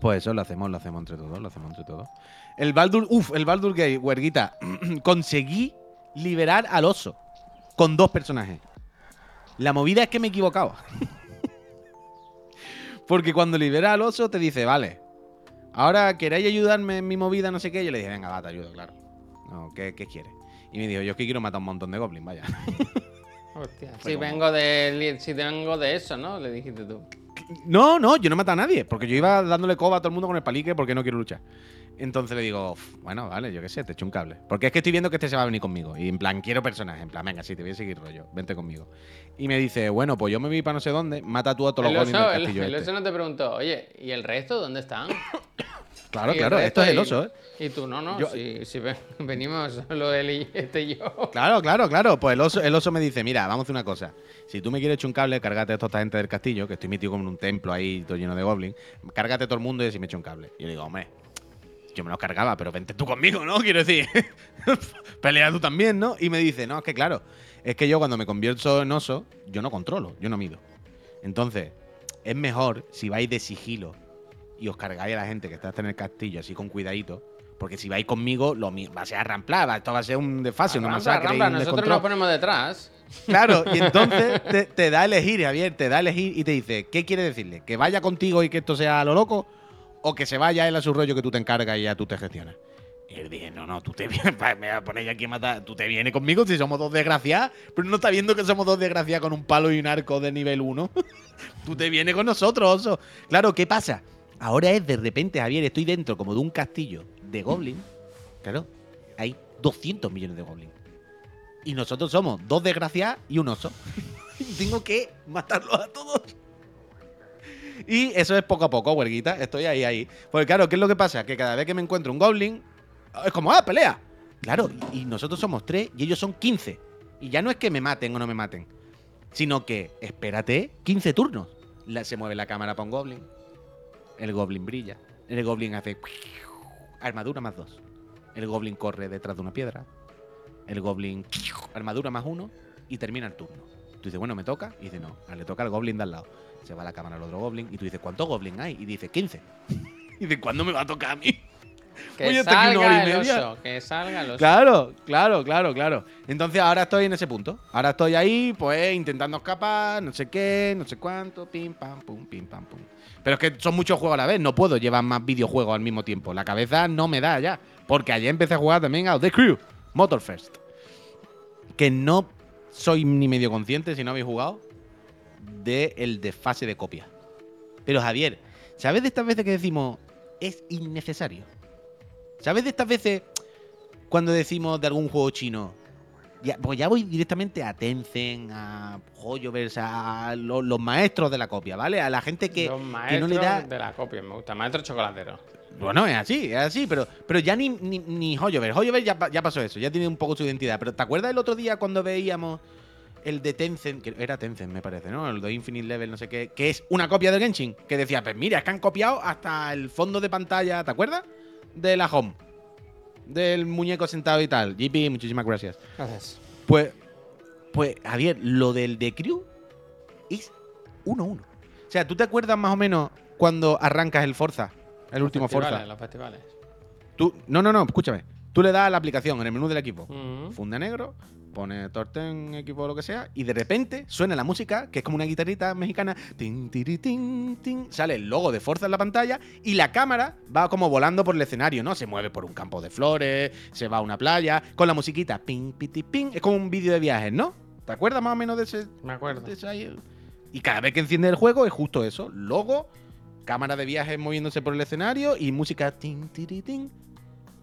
Pues eso lo hacemos, lo hacemos entre todos, lo hacemos entre todos. El Baldur, uff, el Baldur Gate, huerguita. Conseguí liberar al oso con dos personajes. La movida es que me he equivocado. Porque cuando libera al oso te dice, vale, ahora queréis ayudarme en mi movida, no sé qué. Yo le dije, venga, va, te ayudo, claro. No, ¿qué, qué quieres? Y me dijo, yo es que quiero matar un montón de goblins, vaya. Hostia, si como- vengo de si vengo de eso, ¿no? Le dijiste tú. No, no, yo no maté a nadie, porque yo iba dándole coba a todo el mundo con el palique porque no quiero luchar. Entonces le digo, "Uf, bueno, vale, yo qué sé, te echo un cable. Porque es que estoy viendo que este se va a venir conmigo. Y en plan, quiero personaje. En plan, venga, sí, te voy a seguir rollo, vente conmigo. Y me dice, bueno, pues yo me voy para no sé dónde, mata tú a todos El los goblins oso, del el, castillo el este". oso no te preguntó, oye, ¿y el resto dónde están? Claro, el claro, esto es el oso, ¿eh? Y tú, no, no, Yo- si, si ven- venimos solo él y este y yo. Claro, claro, claro. Pues el oso, el oso me dice, mira, vamos a hacer una cosa. Si tú me quieres echar un cable, cárgate a toda esta gente del castillo, que estoy metido como en un templo ahí todo lleno de goblins. Cárgate a todo el mundo y así me echo un cable. Y yo le digo, hombre, yo me lo cargaba, pero vente tú conmigo, ¿no? Quiero decir, pelea tú también, ¿no? Y me dice, no, es que claro, es que yo cuando me convierto en oso, yo no controlo, yo no mido. Entonces, es mejor si vais de sigilo y os cargáis a la gente que está en el castillo así con cuidadito. Porque si vais conmigo, lo va a ser arramplar, va- esto va a ser un desfase, una masacre. y arrambla, un nosotros nos ponemos detrás. Claro, y entonces te, te da a elegir, Javier, te da a elegir y te dice, ¿qué quiere decirle? ¿Que vaya contigo y que esto sea a lo loco? ¿O que se vaya él a su rollo que tú te encargas y ya tú te gestionas? Y él dice, no, no, tú te vienes, me voy a poner aquí a matar, tú te vienes conmigo si somos dos desgraciados, pero no está viendo que somos dos desgraciados con un palo y un arco de nivel 1. tú te vienes con nosotros, oso. Claro, ¿qué pasa? Ahora es de repente, Javier, estoy dentro como de un castillo de goblins. Claro, hay 200 millones de goblins. Y nosotros somos dos desgraciados y un oso. Tengo que matarlos a todos. Y eso es poco a poco, huerguita. Estoy ahí, ahí. Porque claro, ¿qué es lo que pasa? Que cada vez que me encuentro un goblin, es como, ¡ah, pelea! Claro, y nosotros somos tres y ellos son 15. Y ya no es que me maten o no me maten, sino que, espérate, 15 turnos. Se mueve la cámara para un goblin. El goblin brilla. El goblin hace armadura más dos. El goblin corre detrás de una piedra. El goblin armadura más uno y termina el turno. Tú dices, bueno, me toca. Y dice, no, ah, le toca al goblin de al lado. Se va la cámara al otro goblin y tú dices, ¿cuántos goblins hay? Y dice, 15. y dice, ¿cuándo me va a tocar a mí? Que Oye, salga el oso, que salga el oso. Claro, claro, claro, claro. Entonces ahora estoy en ese punto. Ahora estoy ahí, pues, intentando escapar, no sé qué, no sé cuánto, pim, pam, pum, pim, pam, pum. Pero es que son muchos juegos a la vez, no puedo llevar más videojuegos al mismo tiempo. La cabeza no me da ya. Porque ayer empecé a jugar también a The Crew, Motorfest. Que no sois ni medio conscientes, si no habéis jugado, de el desfase de copia. Pero Javier, ¿sabes de estas veces que decimos es innecesario? ¿Sabes de estas veces cuando decimos de algún juego chino? Ya, pues ya voy directamente a Tencent, a Hoyoverse, a lo- los, maestros de la copia, ¿vale? A la gente que, Los que maestros no le da. de la copia, me gusta. Maestro chocolatero. Bueno, es así, es así, pero, pero ya ni, ni, ni Hoyoverse. Hoyoverse ya, ya pasó eso, ya tiene un poco su identidad. Pero ¿te acuerdas el otro día cuando veíamos el de Tencent, que era Tencent me parece, ¿no? El de Infinite Level, no sé qué, que es una copia del Genshin, que decía, pues mira, es que han copiado hasta el fondo de pantalla, ¿te acuerdas? De la home. Del muñeco sentado y tal. GP, muchísimas gracias. Gracias. Pues, pues, Javier, lo del de Crew es 1-1. O sea, ¿tú te acuerdas más o menos cuando arrancas el Forza? El último Forza. Los festivales. Tú, no, no, no, escúchame. Tú le das a la aplicación en el menú del equipo. Mm. Funde negro, pone Torten, equipo, lo que sea, y de repente suena la música, que es como una guitarrita mexicana. Tin, tiri, tin, tin, sale el logo de Forza en la pantalla y la cámara va como volando por el escenario, ¿no? Se mueve por un campo de flores, se va a una playa, con la musiquita. Ping, piti, ping. Es como un vídeo de viajes, ¿no? ¿Te acuerdas más o menos de ese, Me acuerdo. de ese ahí? Y cada vez que enciende el juego es justo eso. Logo, cámara de viajes moviéndose por el escenario y música. Tin, tiri, tin.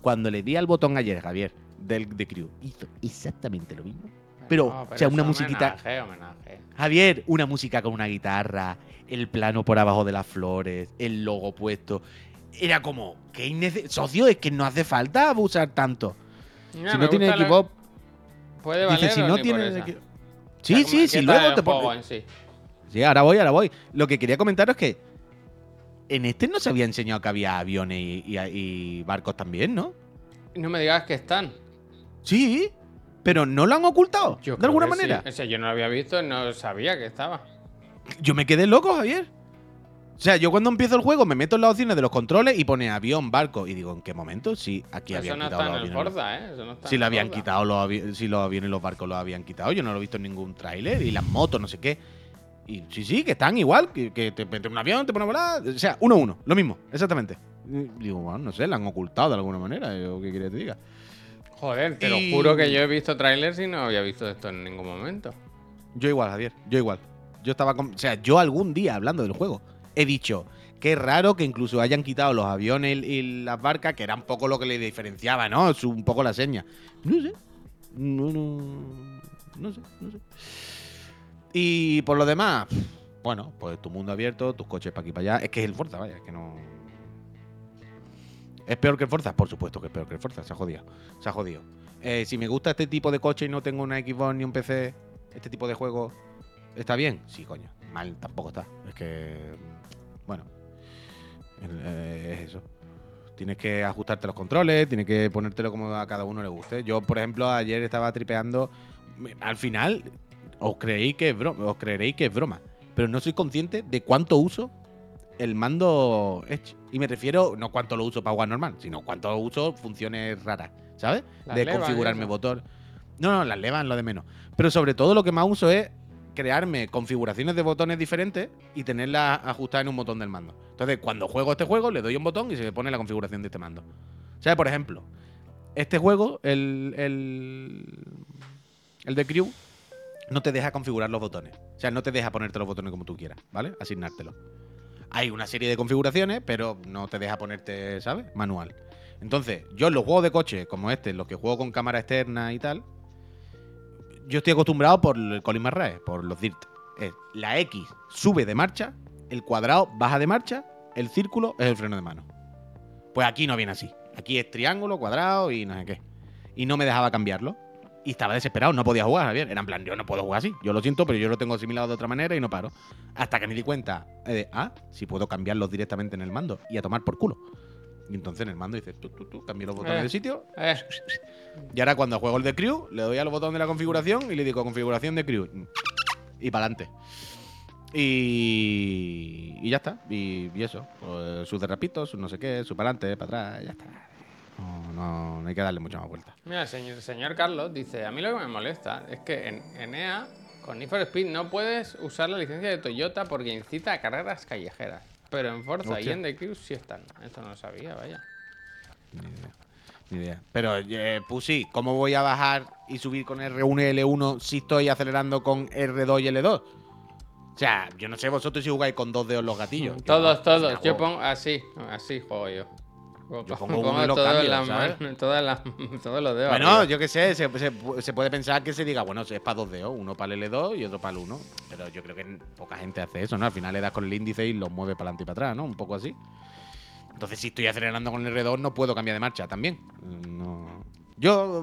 Cuando le di al botón ayer, Javier, del de Crew, hizo exactamente lo mismo. Pero, No, o sea, una musiquita- Homenaje, homenaje. Javier, una música con una guitarra, el plano por abajo de las flores, el logo puesto. Era como, que innece- socio, es que no hace falta abusar tanto. Si no tiene la- equipo, Puede valer dice, si no ni tiene por esa. equipo- O sea, Sí, sí, ¿qué sí, luego te pongo. sí? Sí, ahora voy, ahora voy. Lo que quería comentaros es que en este no se había enseñado que había aviones y, y- y barcos también, ¿no? No me digas que están. Sí, pero no lo han ocultado, Yo de alguna sí. manera. O sea, yo no lo había visto, no sabía que estaba. Yo me quedé loco, Javier. O sea, yo cuando empiezo el juego me meto en las opciones de los controles y pone avión, barco. Y digo, ¿en qué momento? Si aquí Eso habían no quitado los en el aviones. Forza, ¿eh? Eso no está Si lo habían quitado, los si los aviones y los barcos los habían quitado. Yo no lo he visto en ningún tráiler. Y las motos, no sé qué. Y sí, sí, que están igual. Que, que te meten un avión, te ponen a volar. O sea, uno a uno. Lo mismo, exactamente. Y digo, bueno, no sé, la han ocultado de alguna manera. yo ¿Qué quieres que te diga? Joder, te Y- lo juro que yo he visto trailers y no había visto esto en ningún momento. Yo igual, Javier. Yo igual. Yo estaba con- O sea, yo algún día, hablando del juego, he dicho es raro que incluso hayan quitado los aviones y y las barcas, que era un poco lo que le diferenciaba, ¿no? Es un poco la seña. No sé. No, no. No sé, no sé. Y por lo demás, bueno, pues tu mundo abierto, tus coches para aquí para allá. Es que es el Forza, vaya, es que no. ¿Es peor que el Forza? Por supuesto que es peor que el Forza, se ha jodido. Se ha jodido. Eh, si me gusta este tipo de coche y no tengo una Xbox ni un PC, este tipo de juego, ¿está bien? Sí, coño. Mal tampoco está. Es que. Bueno. eh, es eso. Tienes que ajustarte los controles, tienes que ponértelo como a cada uno le guste. Yo, por ejemplo, ayer estaba tripeando. Al final, os creéis que es broma, os creeréis que es broma. Pero no soy consciente de cuánto uso el mando Edge. Y me refiero, no cuánto lo uso para jugar normal, sino cuánto uso funciones raras, ¿sabes? Las de configurarme botón. No, no, las levas lo de menos. Pero sobre todo lo que más uso es crearme configuraciones de botones diferentes y tenerlas ajustadas en un botón del mando. Entonces, cuando juego este juego, le doy un botón y se me pone la configuración de este mando. O sea, por ejemplo, este juego, el, el, el de Crew, no te deja configurar los botones. O sea, no te deja ponerte los botones como tú quieras, ¿vale? Asignártelos. Hay una serie de configuraciones, pero no te deja ponerte, ¿sabes? Manual. Entonces, yo en los juegos de coche, como este, los que juego con cámara externa y tal, yo estoy acostumbrado por el Colin McRae, por los DIRT. La X sube de marcha, el cuadrado baja de marcha, el círculo es el freno de mano. Pues aquí no viene así. Aquí es triángulo, cuadrado y no sé qué. Y no me dejaba cambiarlo. Y estaba desesperado, no podía jugar, Javier. Era en plan, yo no puedo jugar así. Yo lo siento, pero yo lo tengo asimilado de otra manera y no paro. Hasta que me di cuenta eh, de, ah, si puedo cambiarlos directamente en el mando y a tomar por culo. Y entonces en el mando dices, tú, tú, tú, cambio los botones Eh. de sitio. Eh, Y ahora cuando juego el de crew, le doy al botón de la configuración y le digo configuración de crew. Y para adelante. Y, y ya está. Y, y eso. Pues, sus derrapitos, sus no sé qué, su para adelante, para atrás, ya está. No, no, no hay que darle mucha más vuelta. mira, el señor, el señor Carlos dice, a mí lo que me molesta es que en, en EA, con Need for Speed, no puedes usar la licencia de Toyota porque incita a carreras callejeras. Pero en Forza y en The Crew sí están. Esto no lo sabía, vaya. Ni idea. Pero, eh, Pussy, ¿cómo voy a bajar y subir con R1 y L1 si estoy acelerando con R2 y L2? O sea, yo no sé vosotros si jugáis con dos dedos los gatillos. Todos, todos. yo pongo así, así juego yo. Yo pongo uno y lo cambio, las ¿sabes? manos- todas las- todos los dedos. Bueno, arriba. yo qué sé, se, se- se puede pensar que se diga, bueno, es para dos dedos, uno para el L2 y otro para el 1. Pero yo creo que poca gente hace eso, ¿no? Al final le das con el índice y lo mueves para adelante y para atrás, ¿no? Un poco así. Entonces, si estoy acelerando con el R2, no puedo cambiar de marcha también. No. Yo,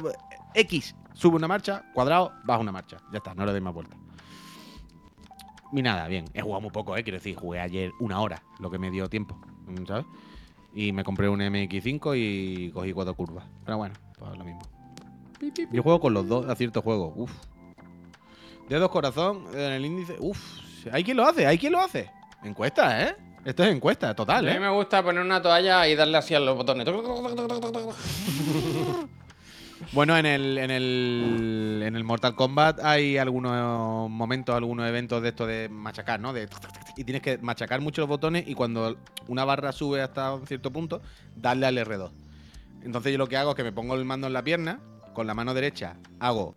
X, sube una marcha, cuadrado, baja una marcha. Ya está, no le doy más vuelta. Ni nada, bien. He jugado muy poco, ¿eh? Quiero decir, jugué ayer una hora, lo que me dio tiempo, ¿sabes? Y me compré un MX5 y cogí cuatro curvas. Pero bueno, pues lo mismo. Yo juego con los dos a ciertos juegos. Uf. Dedos corazón en el índice. Uf. Hay quien lo hace, hay quien lo hace. Encuesta, ¿eh? Esto es encuesta, total, A mí ¿eh? me gusta poner una toalla y darle así a los botones. Bueno, en el, en el en el Mortal Kombat hay algunos momentos, algunos eventos de esto de machacar, ¿no? De y tienes que machacar mucho los botones y cuando una barra sube hasta un cierto punto, darle al R2. Entonces yo lo que hago es que me pongo el mando en la pierna, con la mano derecha hago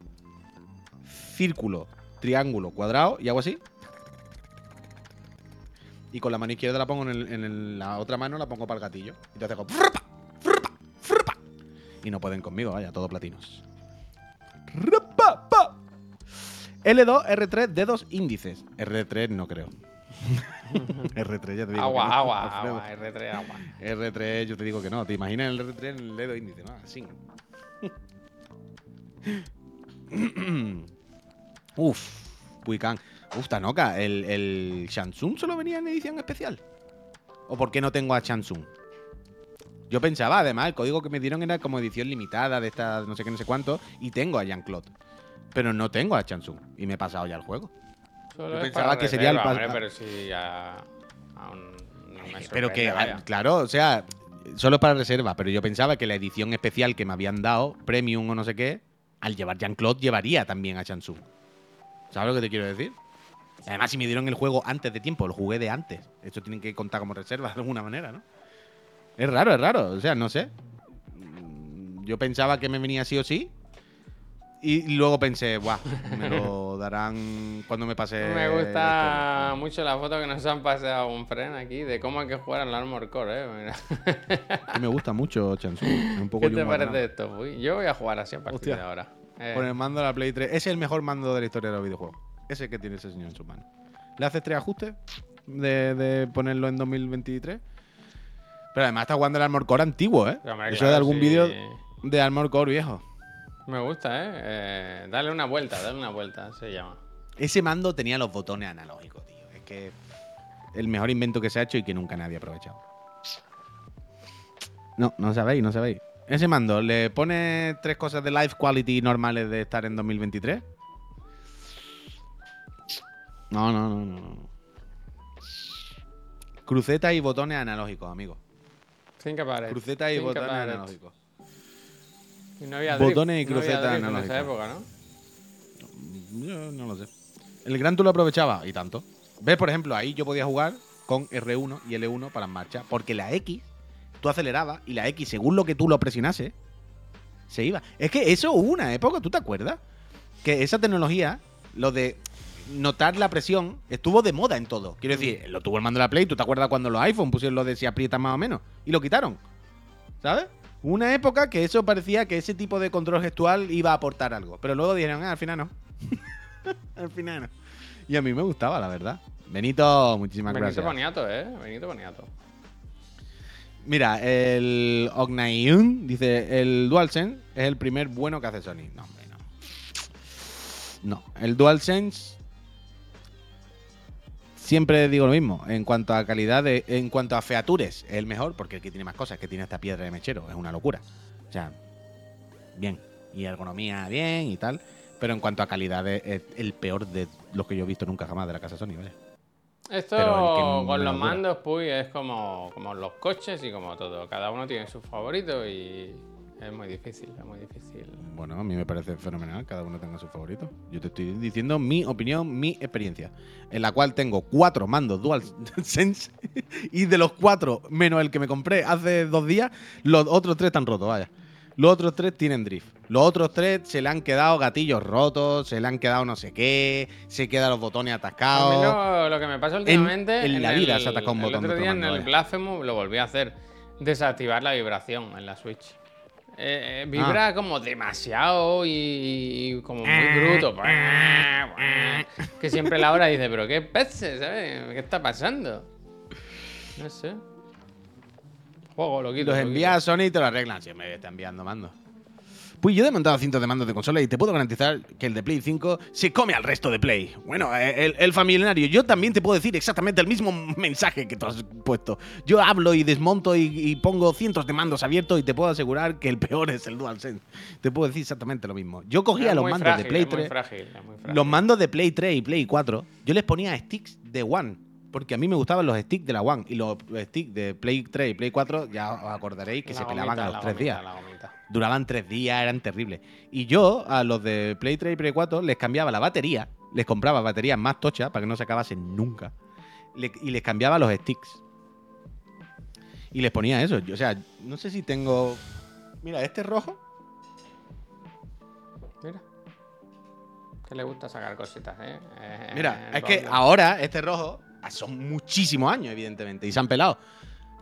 círculo, triángulo, cuadrado y hago así. Y con la mano izquierda la pongo en, el- la otra mano, la pongo para el gatillo. Entonces hago. Y no pueden conmigo, vaya, todo platinos. Rupa, pa. L2, R3, dedos índices. R3 no creo. R3 ya te digo. que Agua, no, agua, agua, R3, agua. R3 yo te digo que no. ¿Te imaginas el R3 en el dedo índice? No, así. Uf, Puican. Uf, Tanoka, ¿el, el Shansung solo venía en edición especial? ¿O por qué no tengo a Shansung? Yo pensaba, además, el código que me dieron era como edición limitada de esta no sé qué, no sé cuánto, y tengo a Jean-Claude. Pero no tengo a Shansung, y me he pasado ya el juego. Solo Yo pensaba que sería el hombre, pero sí, no me Pero que, vaya. ah, claro, o sea, solo para reserva, pero yo pensaba que la edición especial que me habían dado, Premium o no sé qué, al llevar Jean-Claude llevaría también a Shansung. ¿Sabes lo que te quiero decir? Además, si me dieron el juego antes de tiempo, lo jugué de antes. Esto tienen que contar como reserva de alguna manera, ¿no? Es raro, es raro. O sea, no sé. Yo pensaba que me venía sí o sí. Y luego pensé, guau, me lo darán cuando me pase. Me esto". gusta mucho la foto que nos han pasado un friend aquí de cómo hay que jugar al Armor Core, eh. Mira. Me gusta mucho Shansung. Es un poco ¿Qué te parece esto? Uy, yo voy a jugar así a partir Hostia. de ahora. Eh, Con el mando de la Play 3. Ese es el mejor mando de la historia de los videojuegos. Ese que tiene ese señor en su mano. Le haces tres ajustes de, de ponerlo en 2023. Pero además está jugando el Armor Core antiguo, ¿eh? hombre, Eso claro, es de algún sí. vídeo de Armor Core viejo. Me gusta, ¿eh? eh dale una vuelta, dale una vuelta, se llama. Ese mando tenía los botones analógicos, tío. Es que el mejor invento que se ha hecho y que nunca nadie ha aprovechado. No, no sabéis, no sabéis. Ese mando, ¿le pone tres cosas de life quality normales de estar en 2023? No, no, no, no. no. Cruceta y botones analógicos, amigo. Think about it. Cruceta y Think botones about it. analógicos. Y no había drift, Botones y no había cruceta drift en esa época, ¿no? Yo no lo sé. El Gran tú lo aprovechaba y tanto. ¿Ves? Por ejemplo, ahí yo podía jugar con R1 y L1 para en marcha. Porque la X, tú acelerabas y la X, según lo que tú lo presionases, se iba. Es que eso hubo una época, ¿tú te acuerdas? Que esa tecnología, lo de notar la presión, estuvo de moda en todo. Quiero decir, lo tuvo el mando de la Play. ¿Tú te acuerdas cuando los iPhone pusieron lo de si aprietas más o menos? Y lo quitaron. ¿Sabes? Una época que eso parecía que ese tipo de control gestual iba a aportar algo. Pero luego dijeron, ah, al final no. al final no. Y a mí me gustaba, la verdad. Benito, muchísimas Benito gracias. Boniato, ¿eh? Benito Boniato. Mira, el Ognayun dice: el DualSense es el primer bueno que hace Sony. No, hombre, no. No, el DualSense. Siempre digo lo mismo. En cuanto a calidad, de, en cuanto a features, es el mejor, porque el que tiene más cosas, que tiene esta piedra de mechero, es una locura. O sea, bien. Y ergonomía, bien y tal. Pero en cuanto a calidad, es el peor de los que yo he visto nunca jamás de la casa Sony, vaya. Esto con los mandos, pues, es como, como los coches y como todo. Cada uno tiene su favorito y es muy difícil, es muy difícil. Bueno, a mí me parece fenomenal, cada uno tenga su favorito. Yo te estoy diciendo mi opinión, mi experiencia, en la cual tengo cuatro mandos DualSense y de los cuatro, menos el que me compré hace dos días, los otros tres están rotos, vaya. Los otros tres tienen drift. Los otros tres se le han quedado gatillos rotos, se le han quedado no sé qué, se quedan los botones A mí atascados. lo, lo que me pasa últimamente. en la vida el- se ha atacado un botón El otro día en el. Blasphemous lo volví a hacer. Desactivar la vibración en la Switch. Eh, eh, vibra Ah. como demasiado y, y como muy Eh, bruto. Que siempre la hora dice, pero qué peces, ¿sabes? ¿Qué está pasando? No sé. Juego, lo quito. Los lo envías a Sony y te lo arreglan. Siempre me está enviando mandos. Pues yo he desmontado cientos de mandos de consola y te puedo garantizar que el de Play 5 se come al resto de Play. Bueno, eh, el, el familiario, yo también te puedo decir exactamente el mismo mensaje que tú has puesto. Yo hablo y desmonto y, y pongo cientos de mandos abiertos y te puedo asegurar que el peor es el DualSense. Te puedo decir exactamente lo mismo. Yo cogía los mandos frágil, de Play es muy 3. frágil, es muy frágil. Los mandos de Play 3 y Play 4, yo les ponía sticks de One. Porque a mí me gustaban los sticks de la One. Y los sticks de Play 3 y Play 4, ya os acordaréis que La se pelaban a los tres gomita, días. Duraban tres días, eran terribles. Y yo a los de Play 3 y Play 4 les cambiaba la batería. Les compraba baterías más tochas para que no se acabasen nunca. Le- y les cambiaba los sticks. Y les ponía eso. Yo, o sea, no sé si tengo... Mira, este rojo. Mira. Que le gusta sacar cositas, ¿eh? Eh, Mira, el es que ahora este rojo son muchísimos años, evidentemente, y se han pelado.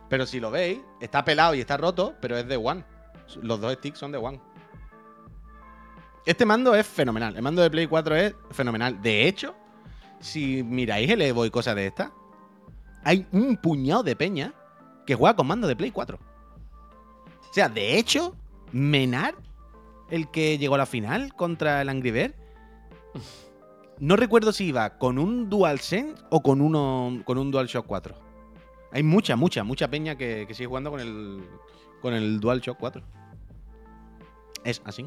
Pero si lo veis, está pelado y está roto, pero es de One. Los dos sticks son de One. Este mando es fenomenal. El mando de Play 4 es fenomenal. De hecho, si miráis el Evo y cosas de estas, hay un puñado de peña que juega con mando de Play 4. O sea, de hecho, Menard, el que llegó a la final contra el Angry Bird, no recuerdo si iba con un DualSense o con uno con un DualShock 4. Hay mucha, mucha, mucha peña que, sigue jugando con el con el DualShock 4. Es así.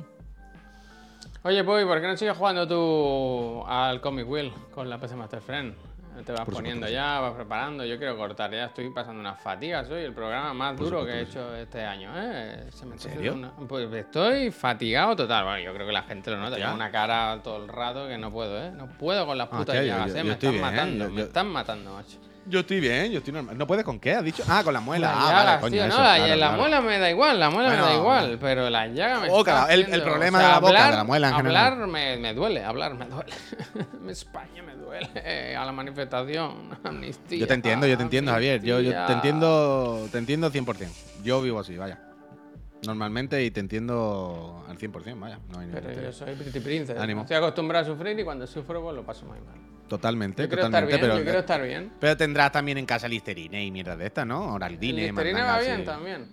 Oye, Puy, ¿por qué no sigues jugando tú al Comic Wheel con la PC Master Friend? Te vas Por poniendo supuesto, ya, vas preparando. Yo quiero cortar ya, estoy pasando unas fatigas hoy. El programa más Por duro que he hecho este año, ¿eh? Se me serio? haciendo una- Pues estoy fatigado total. Bueno, yo creo que la gente lo nota. Tengo una cara todo el rato que no puedo, ¿eh? No puedo con las Ah, putas llagas, yo- ¿eh? yo Me están bien, matando, me están matando, macho. Yo estoy bien, yo estoy normal. ¿No puedes con qué? ¿Has dicho? Ah, con la muela. Las ah, llagas, vale, coño, tío, eso, no, la, claro, la claro. muela me da igual, la muela me da Bueno, igual, pero la llaga me boca, está el- el haciendo- problema de la boca, de la muela en general. Hablar me, me duele, hablar me duele. España me duele. A la manifestación, amnistía. Yo te entiendo, yo te entiendo, Javier. Yo, yo te entiendo, te entiendo 100%. Yo vivo así, vaya. Normalmente y te entiendo al 100%, vaya. No hay Pero yo soy pretty princess. Ánimo. Estoy acostumbrado a sufrir y cuando sufro pues lo paso muy mal. Totalmente, Yo quiero estar totalmente. bien, pero, yo quiero estar bien. pero tendrás también en casa listerine y mierda de estas, ¿no? Oraldine, Listerina va bien sí. también.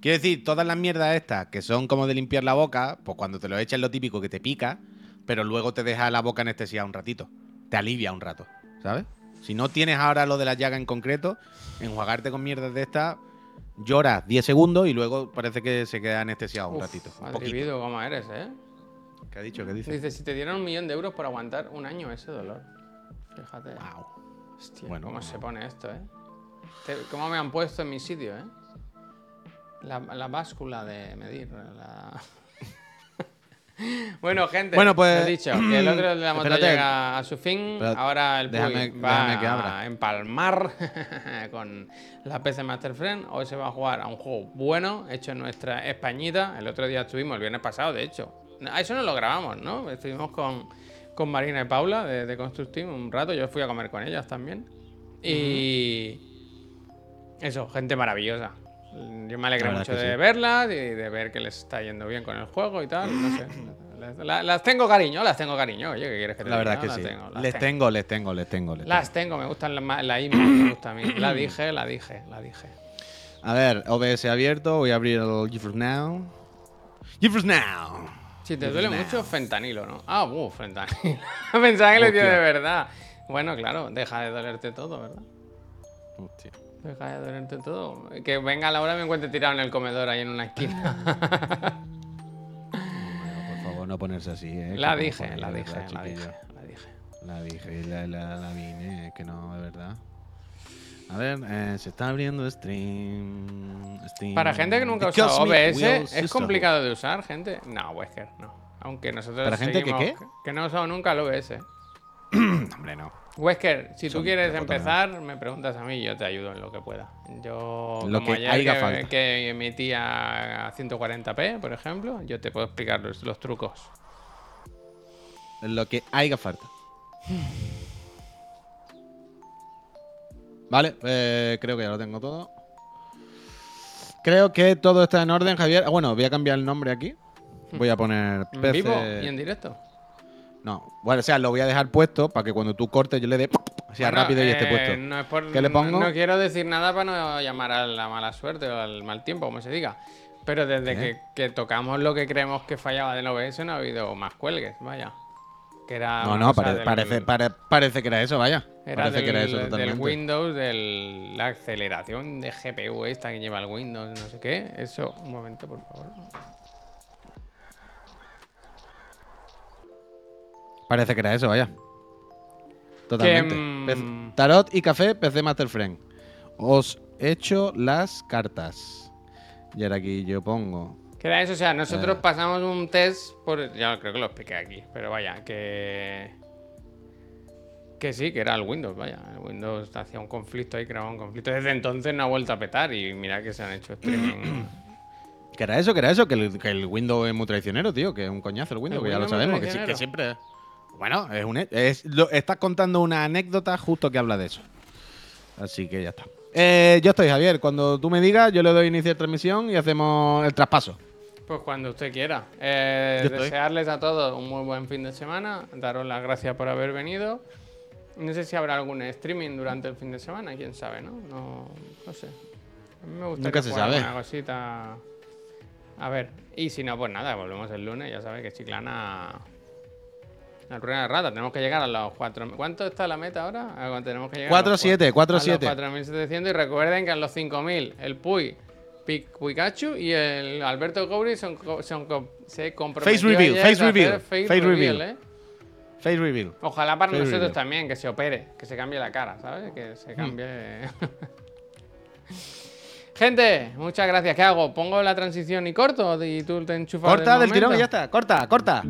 Quiero decir, todas las mierdas estas que son como de limpiar la boca, pues cuando te lo echas lo típico que te pica, pero luego te deja la boca anestesiada un ratito. Te alivia un rato, ¿sabes? Si no tienes ahora lo de la llaga en concreto, enjuagarte con mierdas de estas, lloras 10 segundos y luego parece que se queda anestesiado un Uf, ratito. Un poquito. atrevido como eres, ¿eh? ¿Qué ha dicho? ¿Qué dice? Dice, si te dieran un millón de euros por aguantar un año ese dolor. Fíjate. Wow. Hostia, Bueno, cómo no. se pone esto, ¿eh? ¿Cómo me han puesto en mi sitio, eh? La, la báscula de medir. la- bueno, gente, Bueno, pues- dicho, que el otro de la moto Espérate. llega a su fin. Ahora el déjame- va déjame que abra. a empalmar con la PC Master Friend. Hoy se va a jugar a un juego bueno, hecho en nuestra Españita. El otro día estuvimos, el viernes pasado, de hecho. A eso no lo grabamos, ¿no? Estuvimos con, con Marina y Paula de, de Constructive un rato. Yo fui a comer con ellas también. Y. Eso, gente maravillosa. Yo me alegré mucho de sí. verlas y de ver que les está yendo bien con el juego y tal. No sé. Las, la- las tengo cariño, las tengo cariño. Oye, ¿qué quieres que te La diga? que sí. tengo, las les tengo. tengo, les tengo, les tengo, les. Las tengo, me gustan la, la IMA, me gusta a mí. La dije, la dije, la dije. A ver, OBS abierto, voy a abrir el GeForce Now. GeForce Now. Si te duele mucho, fentanilo, ¿no? Ah, uh, fentanilo. Pensaba que le dio de verdad. Bueno, claro, deja de dolerte todo, ¿verdad? Hostia. Dolerte todo. Que venga la hora y me encuentre tirado en el comedor ahí en una esquina. Bueno, por favor, no ponerse así, ¿eh? la dije, la dije, la dije, la dije. La dije y la, la, la vine, es que no, de verdad. A ver, eh, se está abriendo stream. stream. Para gente que nunca ha usado OBS, ¿es complicado de usar, gente? No, Wesker, no. Aunque nosotros ¿Para gente que qué? Que no ha usado nunca el OBS. Hombre, no. Wesker, si tú quieres empezar, me preguntas a mí y yo te ayudo en lo que pueda. Yo, Lo como que ayer haga que, falta. que emitía a 140p, por ejemplo, yo te puedo explicar los, los trucos. Lo que haya falta. Vale, eh, creo que ya lo tengo todo. Creo que todo está en orden, Javier. Ah, bueno, voy a cambiar el nombre aquí. Voy a poner ¿En PC. vivo y en directo? No, bueno, o sea, lo voy a dejar puesto para que cuando tú cortes yo le dé sea Bueno, rápido y esté eh, puesto. No es por- ¿Qué le pongo? No, quiero decir nada para no llamar a la mala suerte o al mal tiempo, como se diga. Pero desde que, que tocamos lo que creemos que fallaba del OBS no ha habido más cuelgues, vaya. Que era No, no, pare- del- parece, pare- parece que era eso, vaya. Era parece del, que era eso del totalmente. Windows, de la aceleración de GPU esta que lleva el Windows, no sé qué. Eso, un momento, por favor. Parece que era eso, vaya. Totalmente. mm, Tarot y café, PC Master Friend. Os echo las cartas. Y ahora aquí yo pongo. Que era eso, o sea, nosotros Eh. pasamos un test por. Ya creo que lo expliqué aquí, pero vaya, que. Que sí, que era el Windows, vaya. El Windows hacía un conflicto ahí, creaba un conflicto. Desde entonces no ha vuelto a petar y mira que se han hecho streaming. ¿Qué era eso? ¿Qué era eso? Que el, que el Windows es muy traicionero, tío. Que es un coñazo el Windows, ¿El que ya lo sabemos. Que, que siempre. Bueno, es un. Es, lo- estás contando una anécdota justo que habla de eso. Así que ya está. Eh, yo estoy, Javier. Cuando tú me digas, yo le doy iniciar transmisión y hacemos el traspaso. Pues cuando usted quiera. Eh, desearles a todos un muy buen fin de semana. Daros las gracias por haber venido. No sé si habrá algún streaming durante el fin de semana, quién sabe, ¿no? No, no sé. A mí me gustaría Nunca se jugar sabe. alguna cosita. A ver. Y si no, pues nada, volvemos el lunes. Ya sabes que Chiclana. La de rata. Tenemos que llegar a los 4. ¿Cuánto está la meta ahora? Ah, Tenemos que llegar a los 4-7, 4-7. 4.700 y recuerden que en los 5.000 el Puy, Pi- Pikachu y el Alberto Couri son, son se comprometieron Face reveal, face a reveal, face face reveal, reveal. ¿eh? Face reveal. Ojalá para Face nosotros reveal. también, que se opere, que se cambie la cara, ¿sabes? Que se cambie... Gente, muchas gracias. ¿Qué hago? ¿Pongo la transición y corto? ¿Y tú te enchufas Corta del del tirón y ya está. Corta, corta.